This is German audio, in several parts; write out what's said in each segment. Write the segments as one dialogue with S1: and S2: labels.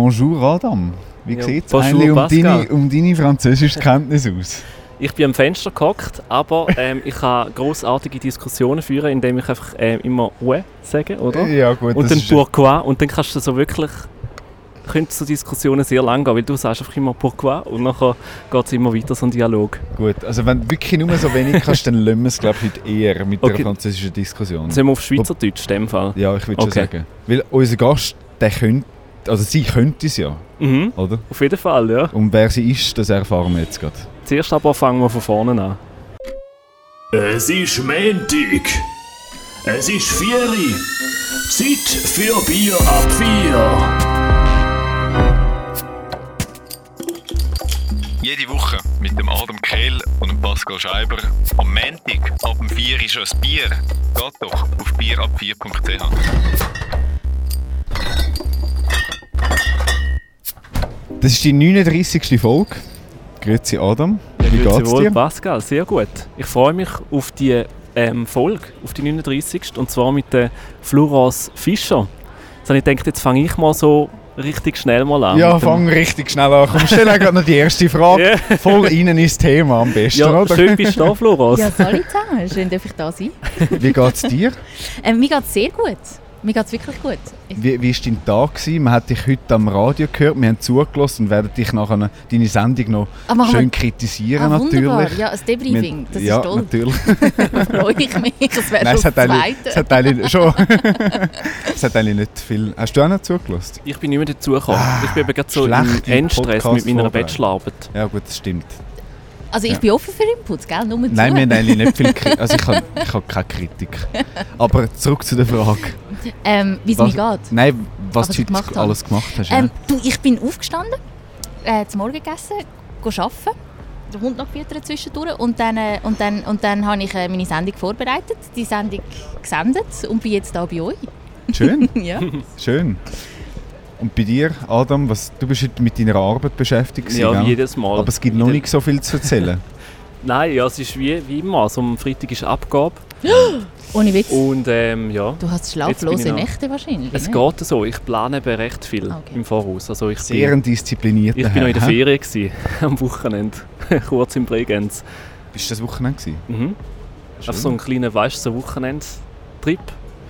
S1: Bonjour Adam. Wie
S2: Ja,
S1: sieht es eigentlich um deine, um deine französische Kenntnis aus?
S2: Ich bin am Fenster gehockt, aber ähm, ich kann großartige Diskussionen führen, indem ich einfach ähm, immer «ouais» sage, oder?
S1: Ja gut,
S2: und dann «pourquoi» und dann kannst du so wirklich können so Diskussionen sehr lang gehen, weil du sagst einfach immer «pourquoi» und nachher geht es immer weiter so ein Dialog.
S1: gut. Also wenn du wirklich nur so wenig kannst, dann lassen wir es glaube ich heute eher mit
S2: Okay.
S1: der französischen Diskussion.
S2: Sind wir auf Schweizerdeutsch in dem Fall?
S1: Ja, ich würde schon
S2: Okay.
S1: sagen. Weil unser Gast, der könnte, also sie könnte es ja,
S2: Mhm,
S1: oder?
S2: auf jeden Fall, ja.
S1: Und wer sie ist, das erfahren wir jetzt gerade.
S2: Zuerst aber fangen wir von vorne an.
S3: Es ist Montag. Es ist Vieri. Zeit für Bier ab vier.
S4: Jede Woche mit dem Adam Kehl und dem Pascal Scheiber. Am Montag ab dem 4 ist ein Bier. Geht doch auf bierab4.ch.
S1: Das ist die 39. Folge. Grüezi Adam. Wie
S2: Grüezi
S1: geht's
S2: wohl,
S1: dir?
S2: Pascal, sehr gut. Ich freue mich auf die ähm, Folge, auf die 39. Und zwar mit der Florence Fischer. Jetzt habe ich gedacht, jetzt fange ich mal so richtig schnell mal an.
S1: Ja,
S2: mit dem-
S1: fang richtig schnell an. Komm, stell gerade noch die erste Frage.
S2: Ja.
S1: Voll rein ins Thema am besten,
S2: Ja,
S1: oder?
S2: schön bist du da, Florence.
S5: Ja, hallo zusammen. Schön, darf ich da sein.
S1: Wie geht's dir?
S5: Ähm, mir geht es sehr gut. Mir geht es wirklich gut.
S1: Wie, wie war dein Tag? Gewesen? Man hat dich heute am Radio gehört, wir haben zugelassen und werden dich nachher deine Sendung noch
S5: Ah, wir-
S1: schön kritisieren
S5: ah, wunderbar.
S1: natürlich.
S5: Ja, ein Debriefing. Das
S1: ja,
S5: ist toll.
S1: natürlich.
S5: Da freue ich mich. Das wäre
S1: Nein,
S5: schon
S1: es
S5: das
S1: hat, eigentlich, es
S5: Zweite.
S1: hat eigentlich schon. es hat eigentlich nicht viel. Hast du auch noch zugelassen?
S2: Ich bin nicht mehr dazugekommen. ich bin eben gerade so im Endstress mit meiner. Bachelorarbeit.
S1: Ja, gut, das stimmt.
S5: Also ich
S1: Ja.
S5: bin offen für Inputs, gell? Nur
S1: Nein,
S5: zu.
S1: wir haben eigentlich nicht viel Kritik. Also ich habe ich hab keine Kritik. Aber zurück zu der Frage.
S5: Ähm, Wie es mir geht.
S1: Nein, was du
S5: gemacht
S1: heute
S5: habe.
S1: alles gemacht hast.
S5: Ähm, du, ich bin aufgestanden, äh, zum Morgen gegessen, go arbeiten, den Hund noch gefüttert zwischendurch und dann, äh, und dann, und dann habe ich äh, meine Sendung vorbereitet, die Sendung gesendet und bin jetzt da bei euch.
S1: ja. Schön,
S5: ja.
S1: schön. Und bei dir, Adam, was, du bist heute mit deiner Arbeit beschäftigt.
S2: Ja,
S1: gell?
S2: jedes Mal.
S1: Aber es gibt noch nicht so viel zu erzählen.
S2: Nein, ja, es ist wie, wie immer. Also am Freitag ist Abgabe.
S5: Ohne Witz.
S2: Und ähm, ja,
S5: Du hast schlaflose Nächte wahrscheinlich.
S2: es
S5: ne?
S2: geht so. Ich plane eben recht viel
S5: Okay.
S2: im Voraus. Also ich
S1: Sehr
S2: bin,
S1: ein disziplinierter
S2: ich bin noch in der? Ferien gewesen, am Wochenende. Kurz in Bregenz.
S1: Bist du das Wochenende gewesen?
S2: Mhm. Einfach so ein kleiner, weißt du, so Wochenend-Trip.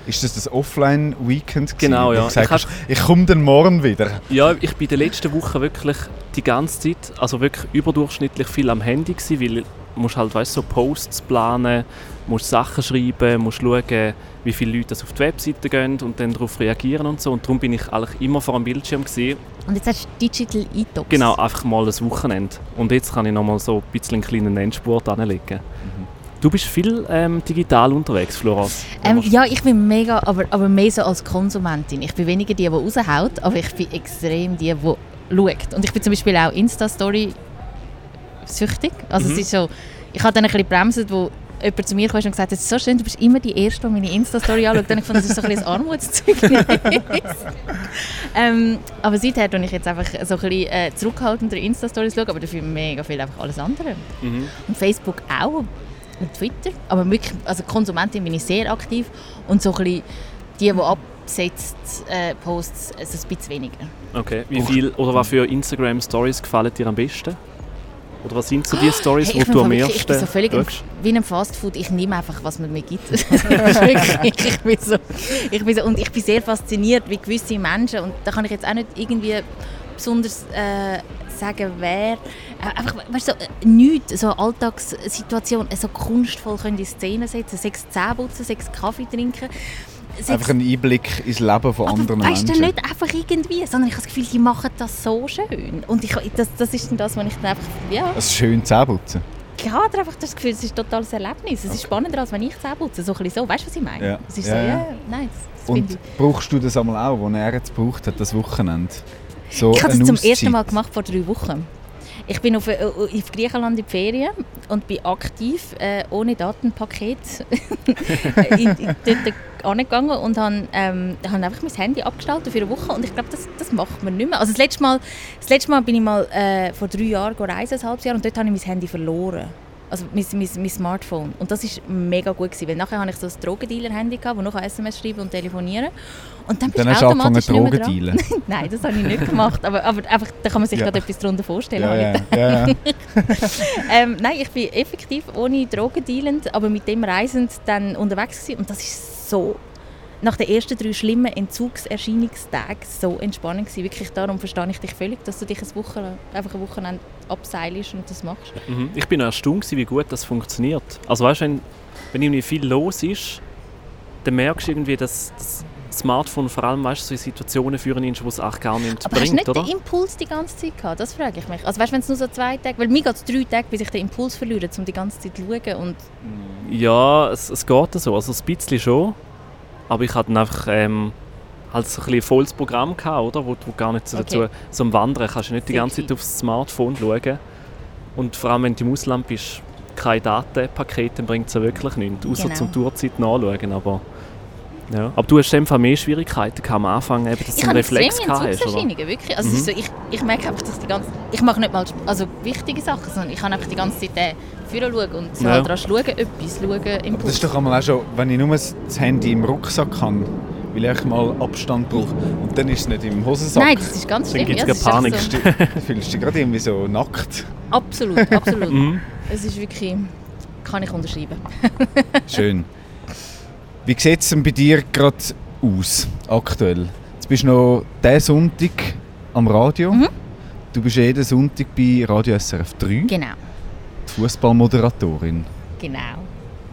S1: Ist das das Offline-Weekend gewesen?
S2: Genau, ja.
S1: Du gesagt
S2: Ich
S1: hast, ich komme dann morgen wieder.
S2: Ja, ich bin in der letzten Woche wirklich die ganze Zeit, also wirklich überdurchschnittlich viel am Handy gewesen, weil du musst halt, weißt, so Posts planen, musst Sachen schreiben, musst schauen, wie viele Leute das auf die Webseite gehen und dann darauf reagieren und so. Und darum bin ich eigentlich immer vor dem Bildschirm gewesen.
S5: Und jetzt hast du Digital Detox.
S2: Genau, einfach mal ein Wochenende. Und jetzt kann ich nochmal so ein bisschen einen kleinen Endspurt anlegen. Du bist viel ähm, digital unterwegs, Florence.
S5: Ähm, ja, ich bin mega, aber, aber mehr so als Konsumentin. Ich bin weniger die, die raushaut, aber ich bin extrem die, die schaut. Und ich bin zum Beispiel auch Insta-Story süchtig. Also
S2: Mhm.
S5: es ist so, ich habe dann ein bisschen bremsen, wo jemand zu mir kam und gesagt hat, es ist so schön, du bist immer die Erste, die meine Insta-Story anschaut. Dann ich gefunden, das ist so ein bisschen ein Armutszeugnis. ähm, aber seither schaue ich jetzt einfach so ein bisschen äh, zurückhaltender Insta-Stories, schauen, aber dafür mega viel einfach alles andere.
S2: Mhm.
S5: Und Facebook auch. Und Twitter. Aber wirklich, also Konsumentin bin ich sehr aktiv. Und so ein bisschen die, die absetzt, äh, Posts, also ein bisschen weniger.
S2: Okay. Wie viel oder was für Instagram Stories gefallen dir am besten? Oder was sind so die Stories,
S5: Hey, bin
S2: du am ersten
S5: ich bin so völlig ein, wie in einem Fastfood. Ich nehme einfach, was man mir gibt. Ich, bin so, ich bin so, und ich bin sehr fasziniert, wie gewisse Menschen, und da kann ich jetzt auch nicht irgendwie besonders äh, sagen, wer, äh, einfach, weißt du, so, äh, nichts, so eine Alltagssituation, äh, so kunstvoll können in Szene setzen, sechs Zähne putzen, sechs Kaffee trinken. sechs-
S1: Einfach ein Einblick ins Leben von anderen
S5: aber weißt du,
S1: Menschen.
S5: nicht einfach irgendwie, sondern ich habe das Gefühl, die machen das so schön. Und ich, das, das ist dann das, was ich dann einfach, ja,
S1: Ein schön Zähneputzen.
S5: ich habe einfach das Gefühl, es ist ein totales Erlebnis. Es ist spannender, als wenn ich Zähne putze. So ein bisschen so, weißt du, was ich meine?
S1: Ja.
S5: Es ist
S1: Ja,
S5: so,
S1: ja.
S5: nice. Das
S1: Und brauchst du das einmal auch, was er jetzt gebraucht hat, das Wochenende? So
S5: ich. habe das zum ersten? Mal gemacht vor drei Wochen. Ich bin auf, äh, auf Griechenland in die Ferien und bin aktiv, äh, ohne Datenpaket, in, in, dort angegangen und habe ähm, hab einfach mein Handy abgestellt für eine Woche und ich glaube, das, das macht man nicht mehr. Also das letzte Mal, das letzte Mal bin ich mal äh, vor drei Jahren reisen, ein halbes Jahr, und dort habe ich mein Handy verloren. Also mein, mein, mein Smartphone. Und das war mega gut, gewesen, weil nachher hatte ich so ein Drogendealer-Handy, wo noch SMS schreiben und telefonieren Und dann, bist
S1: Dann hast du angefangen
S5: automatisch nicht mehr
S1: Drogen dealen.
S5: Nein, das habe ich nicht gemacht. Aber, aber einfach, da kann man sich
S1: Ja.
S5: gerade etwas darunter vorstellen.
S1: Ja, ja, ja, ja.
S5: ähm, nein, ich bin effektiv ohne Drogen dealend, aber mit dem reisend dann unterwegs gewesen. und das ist so nach den ersten drei schlimmen Entzugserscheinungstagen so entspannend gewesen. Wirklich darum verstehe ich dich völlig, dass du dich eine Woche, einfach eine Wochenende abseilst und das machst.
S2: Mhm. Ich bin erstaunt, gewesen, wie gut das funktioniert. Also weißt, wenn, wenn irgendwie viel los ist, dann merkst du irgendwie, dass das Smartphone vor allem weißt, so in Situationen führen ist, wo es auch gar nicht
S5: Aber hast du
S2: bringt,
S5: nicht
S2: oder?
S5: den Impuls die ganze Zeit gehabt? Das frage ich mich. Also weißt, wenn es nur so zwei Tage, weil mir geht es drei Tage, bis ich den Impuls verliere, um die ganze Zeit zu schauen und
S2: Ja, es, es geht so. Also ein bisschen schon. Aber ich hatte dann einfach ähm, halt so ein bisschen volles Programm gehabt, oder? Wo du gar nicht so
S5: Okay.
S2: dazu... So am Wandern kannst du nicht die ganze Zeit aufs Smartphone schauen. Und vor allem, wenn du im Ausland bist, kein Datenpaket, dann bringt es ja wirklich nichts. Außer
S5: Genau.
S2: zum Tourzeit nachschauen, aber... Ja. Aber du hast einfach mehr Schwierigkeiten gehabt am Anfang, eben, dass du einen Reflex gehabt hast, oder?
S5: Wirklich. Also es ist so, ich, ich merke einfach, dass die ganze ich mache nicht mal also wichtige Sachen, sondern ich kann einfach die ganze Zeit äh, führen schauen und so
S2: Ja.
S5: halt schauen, etwas schauen,
S1: Das
S5: Impuls.
S1: ist doch einmal auch schon, wenn ich nur das Handy im Rucksack habe, weil ich mal Abstand brauche. Und dann ist es nicht im Hosensack.
S5: Nein, das ist ganz
S2: Dann
S5: schlimm. das
S2: keine
S5: ist
S2: Panik.
S5: So,
S1: Du fühlst dich gerade irgendwie so nackt.
S5: absolut, absolut.
S2: Mhm.
S5: es ist wirklich, kann ich unterschreiben.
S1: Schön. Wie sieht es denn bei dir gerade aus, aktuell? Jetzt bist du noch diesen Sonntag am Radio.
S5: Mhm.
S1: Du bist jeden Sonntag bei Radio SRF 3,
S5: Genau,
S1: die Fußballmoderatorin.
S5: genau.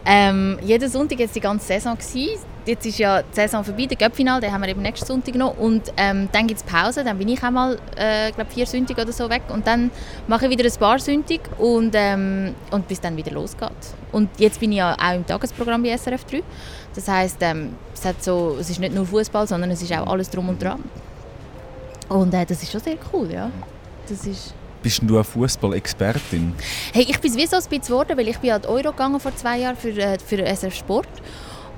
S5: Ähm, jeden Sonntag jetzt die ganze Saison gewesen. Jetzt ist ja die Saison vorbei, der Göppfinal, den haben wir eben nächsten Sonntag noch. Und ähm, dann gibt es Pause, dann bin ich einmal, äh, glaube vier Sonntage oder so weg. Und dann mache ich wieder ein paar Sonntage und, ähm, und bis dann wieder losgeht. Und jetzt bin ich ja auch im Tagesprogramm bei SRF 3. Das heisst, ähm, es, hat so, es ist nicht nur Fußball, sondern es ist auch alles drum und dran. Und äh, das ist schon sehr cool, ja. Das ist...
S1: Bist du eine Fußball-Expertin?
S5: Hey, ich bin wie so ein bisschen geworden, weil ich bin an die Euro gegangen vor zwei Jahren für, äh, für SRF Sport.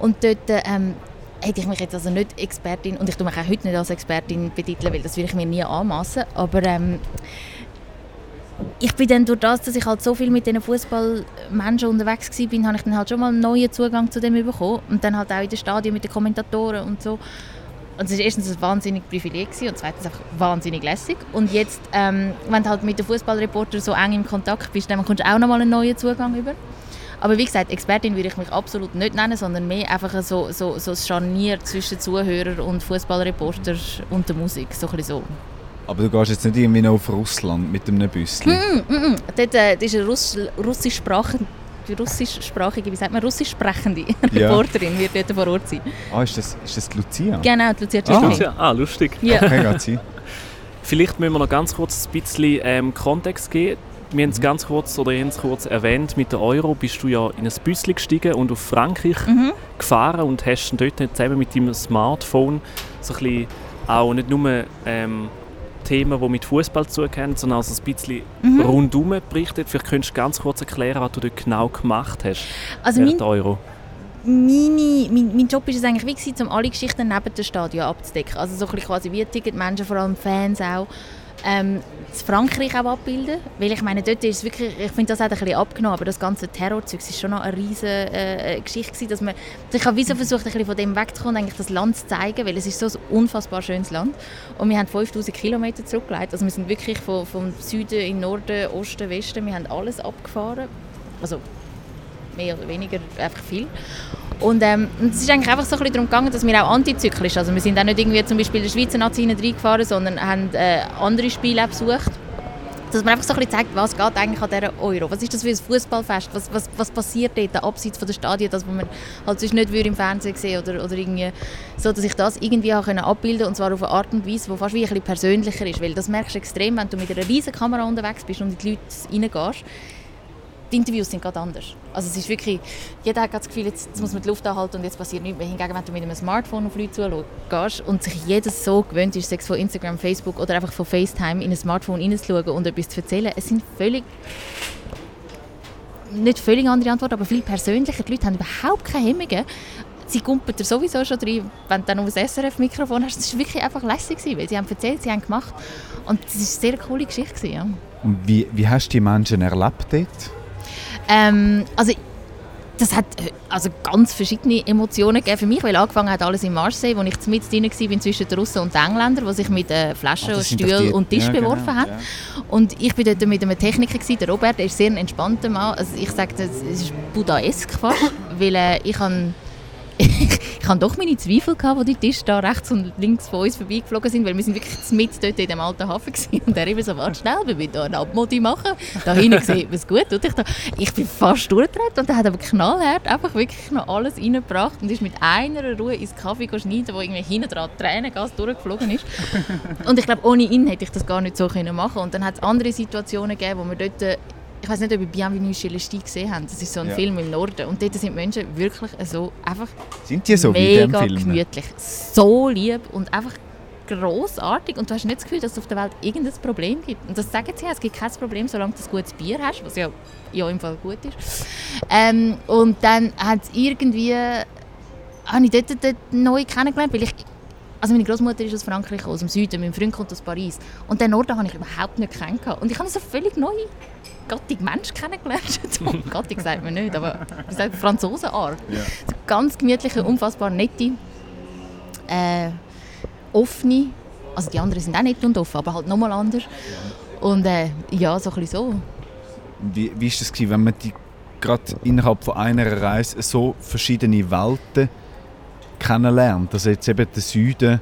S5: Und dort äh, ähm, hätte ich mich jetzt also nicht Expertin, und ich tue mich auch heute nicht als Expertin betiteln, weil das würde ich mir nie anmassen. Aber ähm, ich bin dann durch das, dass ich halt so viel mit diesen Fußballmenschen unterwegs war, habe ich dann halt schon mal einen neuen Zugang zu dem bekommen. Und dann halt auch in den Stadien mit den Kommentatoren und so. Und es war erstens ein wahnsinnig Privileg und zweitens einfach wahnsinnig lässig. Und jetzt, ähm, wenn du halt mit den Fußballreportern so eng im Kontakt bist, dann kommst du auch nochmal einen neuen Zugang über. Aber wie gesagt, Expertin würde ich mich absolut nicht nennen, sondern mehr einfach so, so, so ein Scharnier zwischen Zuhörer und Fußballreporter und der Musik. So ein bisschen so.
S1: Aber du gehst jetzt nicht irgendwie noch auf Russland mit einem Büsschen.
S5: Mm, mm, mm. Dort äh, das ist eine Russ russischsprachige, die russischsprachige, wie sagt man, russisch sprechende
S1: Ja.
S5: Reporterin wird dort vor Ort sein.
S1: Ah, ist das, ist das die Lucia?
S5: Genau, die Lucia
S1: Ah.
S2: Ja, ah, lustig.
S5: Ja.
S1: Okay.
S2: Vielleicht müssen wir noch ganz kurz ein bisschen ähm, Kontext geben. Wir haben es ganz kurz oder es kurz erwähnt, mit der Euro bist du ja in ein Büsschen gestiegen und auf Frankreich
S5: Mhm.
S2: gefahren und hast dann dort zusammen mit deinem Smartphone so ein bisschen auch nicht nur ähm, Themen, die mit Fußball zugehören, sondern auch so ein bisschen
S5: Mhm.
S2: rundum berichtet. Vielleicht könntest du ganz kurz erklären, was du dort genau gemacht hast
S5: Also mein,
S2: Euro.
S5: meine, mein, mein Job war es eigentlich wie, gewesen, um alle Geschichten neben dem Stadion abzudecken. Also so ein bisschen quasi wie Ticketmenschen, vor allem Fans auch. Ähm, das Frankreich auch abbilden, weil ich meine, dort ist wirklich, ich finde das hat ein bisschen abgenommen, aber das ganze Terrorzeug ist schon noch eine riesige äh, Geschichte gewesen, dass man, ich habe wie so versucht, ein bisschen von dem wegzukommen eigentlich das Land zu zeigen, weil es ist so ein unfassbar schönes Land. Und wir haben 5000 Kilometer zurückgelegt, also wir sind wirklich von, vom Süden in Norden, Osten, Westen, wir haben alles abgefahren, also mehr oder weniger einfach viel. Und ähm, es ist eigentlich einfach so ein bisschen darum gegangen, dass wir auch antizyklisch, also wir sind auch nicht irgendwie zum Beispiel in der Schweizer Nazi reingefahren, sondern haben äh, andere Spiele besucht. Dass man einfach so ein bisschen zeigt, was geht eigentlich an dieser Euro. Was ist das für ein Fußballfest? Was, was, was passiert dort abseits von der Stadien, das, man halt sonst nicht würde im Fernsehen sehen oder, oder irgendwie so, dass ich das irgendwie auch können abbilden und zwar auf eine Art und Weise, die fast wie ein bisschen persönlicher ist, weil das merkst du extrem, wenn du mit einer riesen Kamera unterwegs bist und in die Leute reingehst die Interviews sind gerade anders. Also es ist wirklich, jeder hat das Gefühl, jetzt, muss man die Luft anhalten und jetzt passiert nichts mehr. Hingegen, wenn du mit einem Smartphone auf Leute zugehst und sich jedes so gewöhnt ist, sei es von Instagram, Facebook oder einfach von FaceTime in ein Smartphone reinzuschauen und etwas zu erzählen, es sind völlig, nicht völlig andere Antworten, aber viel persönlicher. Die Leute haben überhaupt keine Hemmungen. Sie kumpen dir sowieso schon rein, wenn du dann noch ein SRF-Mikrofon hast. Das war wirklich einfach lässig, weil sie haben erzählt, sie haben gemacht. Und das war eine sehr coole Geschichte. Ja.
S1: Wie, wie hast du die Menschen erlebt dort?
S5: Ähm, also das hat äh, also ganz verschiedene Emotionen gegeben für mich, weil angefangen hat alles in Marseille, wo ich mit drin war zwischen den Russen und den Engländern, die sich mit äh, Flaschen,
S1: Ah, sind doch
S5: Stühlen und Tisch
S1: ja, genau,
S5: beworfen haben.
S1: ja.
S5: Und ich bin dort mit einem Techniker, gewesen, der Robert, der ist sehr ein entspannter Mann. Also ich sage, das es ist Buddha-esk fast, weil äh, ich han ich habe doch meine Zweifel gehabt, wo die Tische da rechts und links von uns vorbeigeflogen sind, weil wir sind wirklich mit dort in dem alten Hafen und er immer so, warte schnell, wir müssen hier eine Abmodi machen. Da hinten sieht man es gut. Und ich, da, ich bin fast durchgedreht und er hat aber knallhart einfach wirklich noch alles reingebracht und ist mit einer Ruhe ins Kaffee schneiden, wo irgendwie hinten dran Tränengas durchgeflogen ist. Und ich glaube, ohne ihn hätte ich das gar nicht so können machen Und dann hat es andere Situationen gegeben, wo wir dort, ich weiß nicht, ob ihr Bienvenue chez les Ch'tis gesehen habt. Das ist so ein
S1: Ja.
S5: Film im Norden. Und dort sind Menschen wirklich so einfach
S1: Sind die so in
S5: mega gemütlich, so lieb und einfach großartig und du hast nicht das Gefühl, dass es auf der Welt irgendein Problem gibt. Und das sagen sie ja, es gibt kein Problem, solange du ein gutes Bier hast, was ja, ja im Fall gut ist. Ähm, und dann hat es irgendwie, habe ich dort, dort neu kennengelernt, weil ich, also meine Großmutter ist aus Frankreich, aus dem Süden, mein Freund kommt aus Paris und den Norden habe ich überhaupt nicht kennengelernt. Und ich habe so völlig neue Gattung Mensch kennengelernt. Gattung sagt man nicht, aber wie sagt Franzosenart.
S1: Ja.
S5: So ganz gemütliche, unfassbar nette, äh, offene. Also die anderen sind auch nett und offen, aber halt nochmal anders. Und äh, ja, so ein bisschen so.
S1: Wie, wie ist das gewesen, wenn man die gerade innerhalb von einer Reise so verschiedene Welten kennenlernt? Also jetzt eben der Süden,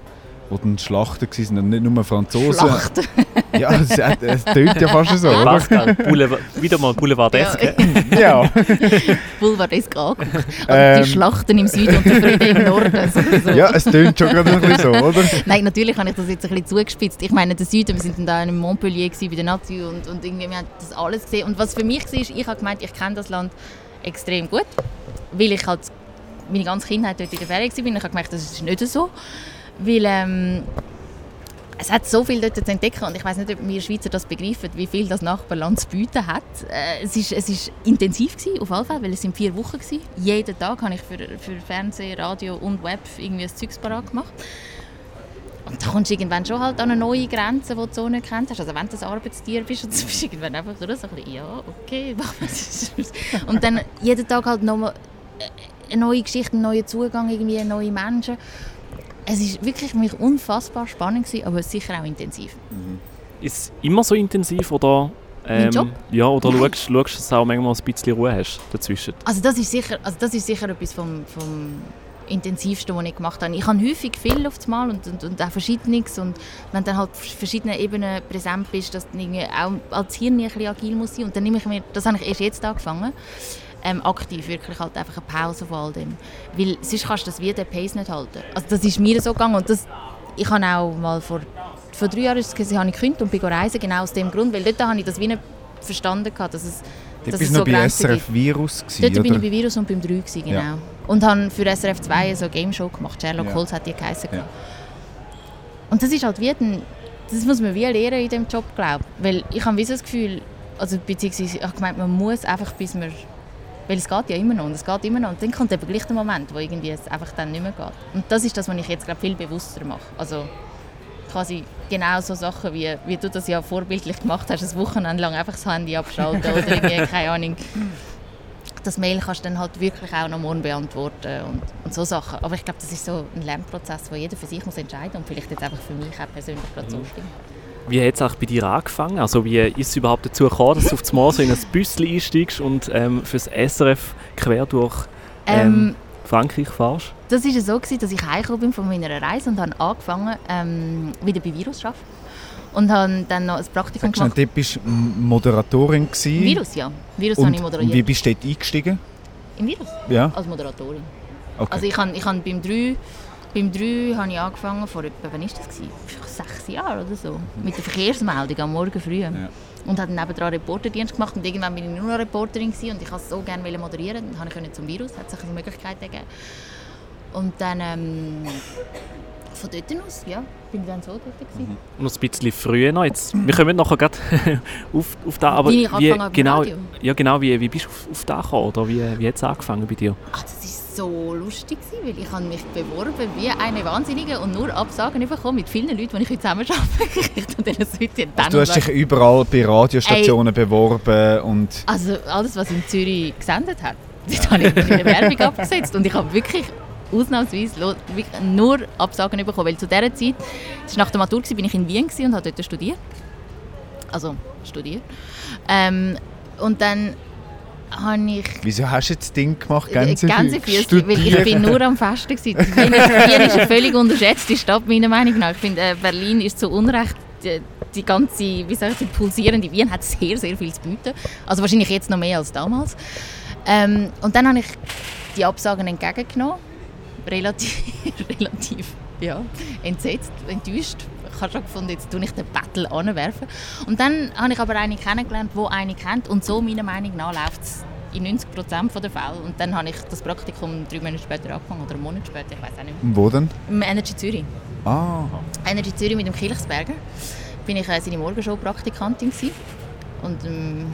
S1: wo dann Schlachten waren und nicht nur Franzosen.
S5: Schlachten.
S1: Ja, es, es tönt ja fast so, oder?
S2: Pascal, Boulevard, wieder mal Boulevardeske.
S1: Ja.
S5: Boulevardesk angeguckt. Also
S1: Ähm.
S5: die Schlachten im Süden und der Friede im Norden. sowieso.
S1: ja, es tönt schon gerade ein bisschen so, oder?
S5: Nein, natürlich habe ich das jetzt ein bisschen zugespitzt. Ich meine, der Süden, wir sind dann da in Montpellier gewesen, bei der Nazi und, und irgendwie, wir haben das alles gesehen. Und was für mich war, ist, ich habe gemeint, ich kenne das Land extrem gut, weil ich halt meine ganze Kindheit dort in der Ferien war. Ich habe gemerkt, das ist nicht so, weil ähm, es hat so viel dort zu entdecken und ich weiß nicht, ob wir Schweizer das begreifen, wie viel das Nachbarland zu bieten hat. Äh, es ist, ist intensiv gewesen, auf alle Fälle, weil es sind vier Wochen gewesen. Jeden Tag habe ich für, für Fernsehen, Radio und Web irgendwie ein Zeugs parat gemacht. Und da kommst du irgendwann schon halt an eine neue Grenze, die du so nicht kennst. Also wenn du ein Arbeitstier bist, du bist irgendwann einfach so, ein bisschen, ja, okay, was ist das? Und dann jeden Tag halt nochmal eine neue Geschichte, einen neuen Zugang, irgendwie neue Menschen. Es war wirklich für mich unfassbar spannend, gewesen, aber sicher auch intensiv.
S2: Ist es immer so intensiv oder, ähm,
S5: Job?
S2: ja, oder
S5: Nein.
S2: schaust, schaust, dass du auch manchmal ein bisschen Ruhe hast dazwischen?
S5: Also das ist sicher, also das ist sicher etwas vom, vom intensivsten, was ich gemacht habe. Ich habe häufig viel auf das Mal und, und, und auch Verschiedenes und wenn du dann halt auf verschiedenen Ebenen präsent bist, dass du auch als Hirn ein bisschen agil muss sein und dann nehme ich mir, das habe ich erst jetzt angefangen, ähm, aktiv wirklich halt einfach eine Pause von all dem. Weil sonst kannst du das wie den Pace nicht halten. Also das ist mir so gegangen und das, ich habe auch mal vor, vor drei Jahren ist es habe ich gekündigt und bin reisen, genau aus dem Grund, weil dort habe ich das wie nicht verstanden, gehabt, dass es,
S1: Du
S5: dass
S1: bist
S5: es
S1: noch
S5: so
S1: bei. SRF Virus gewesen,
S5: Dort bin
S1: oder?
S5: ich bei Virus und beim 3 gewesen, genau.
S1: Ja.
S5: Und habe für SRF 2 so eine Game Show gemacht. Sherlock
S1: Ja.
S5: Holmes hat die geheißen.
S1: Ja.
S5: Und das ist halt wie ein, das muss man wie lernen in diesem Job, glaube ich. Weil ich habe wie so das Gefühl, also beziehungsweise ich habe gemeint, man muss einfach bis man, weil es geht ja immer noch und es geht immer noch und dann kommt eben gleich der Moment, wo irgendwie es einfach dann nicht mehr geht. Und das ist das, was ich jetzt glaube viel bewusster mache. Also quasi genau so Sachen, wie, wie du das ja vorbildlich gemacht hast, ein Wochenende lang einfach das Handy abschalten oder irgendwie, keine Ahnung. Das Mail kannst du dann halt wirklich auch noch morgen beantworten und, und so Sachen. Aber ich glaube, das ist so ein Lernprozess, wo jeder für sich muss entscheiden und vielleicht jetzt einfach für mich auch persönlich gerade so stimmt.
S2: Wie hat es eigentlich bei dir angefangen? Also wie ist es überhaupt dazu gekommen, dass du auf das Mal so in ein Büsschen einsteigst und ähm, fürs SRF quer durch ähm,
S5: Ähm,
S2: Frankreich fährst?
S5: Das war so, gewesen, dass ich heimgekommen bin von meiner Reise und habe angefangen, ähm, wieder bei Virus zu arbeiten. Und habe dann noch ein Praktikum
S1: Sagst du,
S5: gemacht.
S1: dort bist du Moderatorin gewesen.
S5: Virus, ja. Virus habe
S1: Und,
S5: ich
S1: und
S5: moderiert.
S1: wie bist du dort eingestiegen?
S5: Im Virus?
S1: Ja,
S5: Als Moderatorin.
S1: okay.
S5: Also ich habe ich hab beim 3 beim 3 habe ich angefangen, vor etwa, wann ist das gewesen? Sechs Jahren oder so, mit der Verkehrsmeldung am Morgen früh. Und habe dann nebenan Reporterdienst gemacht und irgendwann bin ich nur noch Reporterin gewesen und ich wollte so gerne moderieren. Dann konnte ich zum Virus, hat sich eine Möglichkeit ergeben. Und dann ähm, Von dort aus, ja. Bin ich dann so dort gewesen.
S2: Noch ein bisschen früher noch. Jetzt, wir kommen nachher gerade auf, auf da, aber
S5: Wie
S2: genau,
S5: Radio?
S2: ja, genau, wie, wie bist du auf, auf da gekommen? Oder wie, wie hat es angefangen bei dir?
S5: Ach, das war so lustig, gewesen, weil ich habe mich beworben wie eine Wahnsinnige und nur Absagen bekommen mit vielen Leuten, die ich heute zusammen arbeite. Dann
S1: Du hast dich überall bei Radiostationen beworben und
S5: Also alles, was in Zürich gesendet hat, dort habe ich eine Werbung abgesetzt und ich habe wirklich ausnahmsweise nur Absagen bekommen, weil zu dieser Zeit, das war nach der Matur, bin ich in Wien und habe dort studiert. Also studiert. Ähm, und dann habe ich
S1: wieso hast du jetzt das Ding gemacht,
S5: Gänsefüßchen,
S1: Gänsefüßchen?
S5: weil ich bin nur am Festen gewesen. Wien ist, eine völlig unterschätzte Stadt, meiner Meinung nach. Ich finde, äh, Berlin ist zu Unrecht die, die ganze, wie soll ich sagen, pulsierende Wien hat sehr, sehr viel zu bieten. Also wahrscheinlich jetzt noch mehr als damals. Ähm, und dann habe ich die Absagen entgegengenommen. Relativ, relativ ja, entsetzt, enttäuscht. Ich habe schon gefunden, jetzt tue ich den Battle anwerfen. Und dann habe ich aber eine kennengelernt, die eine kennt. Und so, meiner Meinung nach, läuft es in 90 Prozent der Fälle. Und dann habe ich das Praktikum drei Monate später angefangen, oder einen Monat später, ich weiß auch nicht mehr.
S1: Wo denn?
S5: Im Energy Zürich.
S1: Ah,
S5: Energy Zürich mit dem Kirchsberger bin ich äh, seine Morgenshow-Praktikantin und ähm,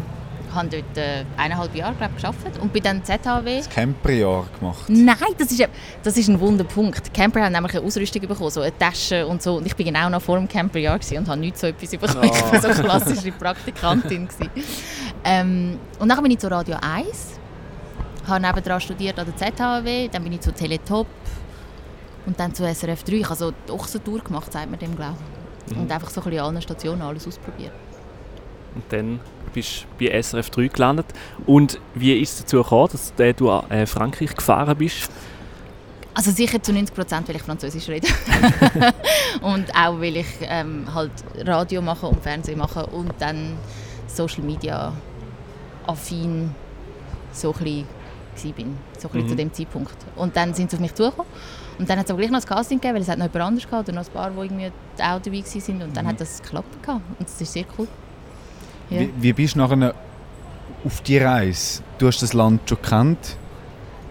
S5: habe dort äh, eineinhalb Jahre glaub, gearbeitet und bin dann ZHW.
S1: Camperjahr gemacht.
S5: Nein, das ist, das ist ein Wunderpunkt. Die Camper haben nämlich eine Ausrüstung bekommen, so eine Tasche und so. Und ich bin genau noch vor dem Camperjahr und habe nicht so etwas bekommen. Ich war so eine klassische Praktikantin. Ähm, und dann bin ich zu Radio 1, habe nebenan studiert an der ZHW, dann bin ich zu Teletop und dann zu SRF 3. Ich habe so die Ochsentour gemacht, sagt man dem, glaube ich. Und einfach so ein bisschen an allen Stationen alles ausprobiert.
S2: Und dann bist bei SRF 3 gelandet. Und wie ist es dazu gekommen, dass äh, du an äh, Frankreich gefahren bist?
S5: Also sicher zu 90 Prozent, weil ich Französisch rede. und auch, weil ich ähm, halt Radio mache und Fernsehen mache und dann Social Media affin so ein bisschen bin, so ein bisschen
S2: Mhm.
S5: zu dem Zeitpunkt. Und dann sind sie auf mich zugekommen und dann hat es aber gleich noch ein Casting gegeben, weil es hat noch jemand anderes gehabt oder noch ein paar, die irgendwie auch dabei waren und dann hat das geklappt und das ist sehr cool. Ja.
S1: Wie, wie bist du nachher auf die Reise? Du hast das Land schon gekannt.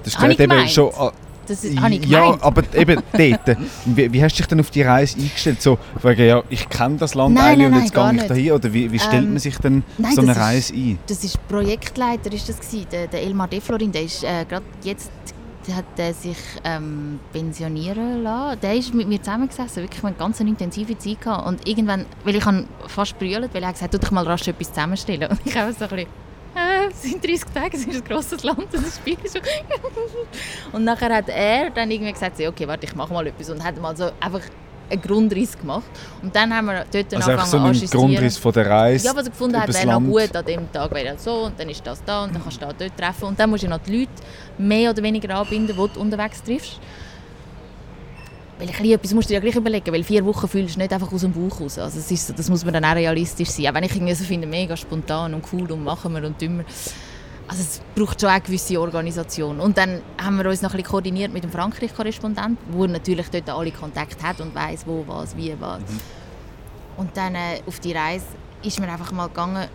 S1: Das steht eben
S5: gemeint?
S1: schon. ah,
S5: Das ist, habe ich
S1: ja,
S5: gemeint.
S1: aber eben dort. Wie, wie hast du dich denn auf die Reise eingestellt? So, wegen, ja, ich kenne das Land
S5: Nein,
S1: eigentlich
S5: nein,
S1: und jetzt gehe ich
S5: nicht.
S1: dahin. Oder wie, wie stellt
S5: Ähm,
S1: man sich denn
S5: nein,
S1: so eine
S5: das ist-
S1: Reise ein?
S5: Das ist Projektleiter, ist das gewesen, der, der Elmar Deflorin, der ist äh, gerade jetzt hat er sich ähm, pensionieren lassen. Der ist mit mir zusammengesessen, wirklich eine ganz intensive Zeit gehabt. Und irgendwann, weil ich fast brüllt, weil er gesagt hat, tu dich mal rasch etwas zusammenstellen. Und ich habe so ein bisschen, äh, es sind 30 Tage, es ist ein grosses Land, das ist viel so. Und nachher hat er dann irgendwie gesagt, okay, warte, ich mache mal etwas. Und hat mal so einfach einen Grundriss gemacht. Und dann haben wir dort
S1: Also
S5: angefangen
S1: so einen
S5: ajustieren.
S1: Grundriss von der Reise.
S5: Ja, was er gefunden hat,
S1: übers
S5: wäre noch gut an dem Tag, wäre so und dann ist das da und dann kannst du da dort treffen und dann musst du noch die Leute mehr oder weniger anbinden, die du unterwegs triffst. Weil bisschen etwas musst du dir ja gleich überlegen, weil vier Wochen fühlst du nicht einfach aus dem Bauch raus. Also es ist, so- das muss man dann auch realistisch sein. Auch wenn ich irgendwie so finde, mega spontan und cool und machen wir und dümmer. Also es braucht schon eine gewisse Organisation. Und dann haben wir uns noch ein bisschen koordiniert mit dem Frankreich-Korrespondent, wo natürlich dort alle Kontakt hat und weiß wo, was, wie, was. Und dann äh, auf die Reise ist mir einfach mal gegangen,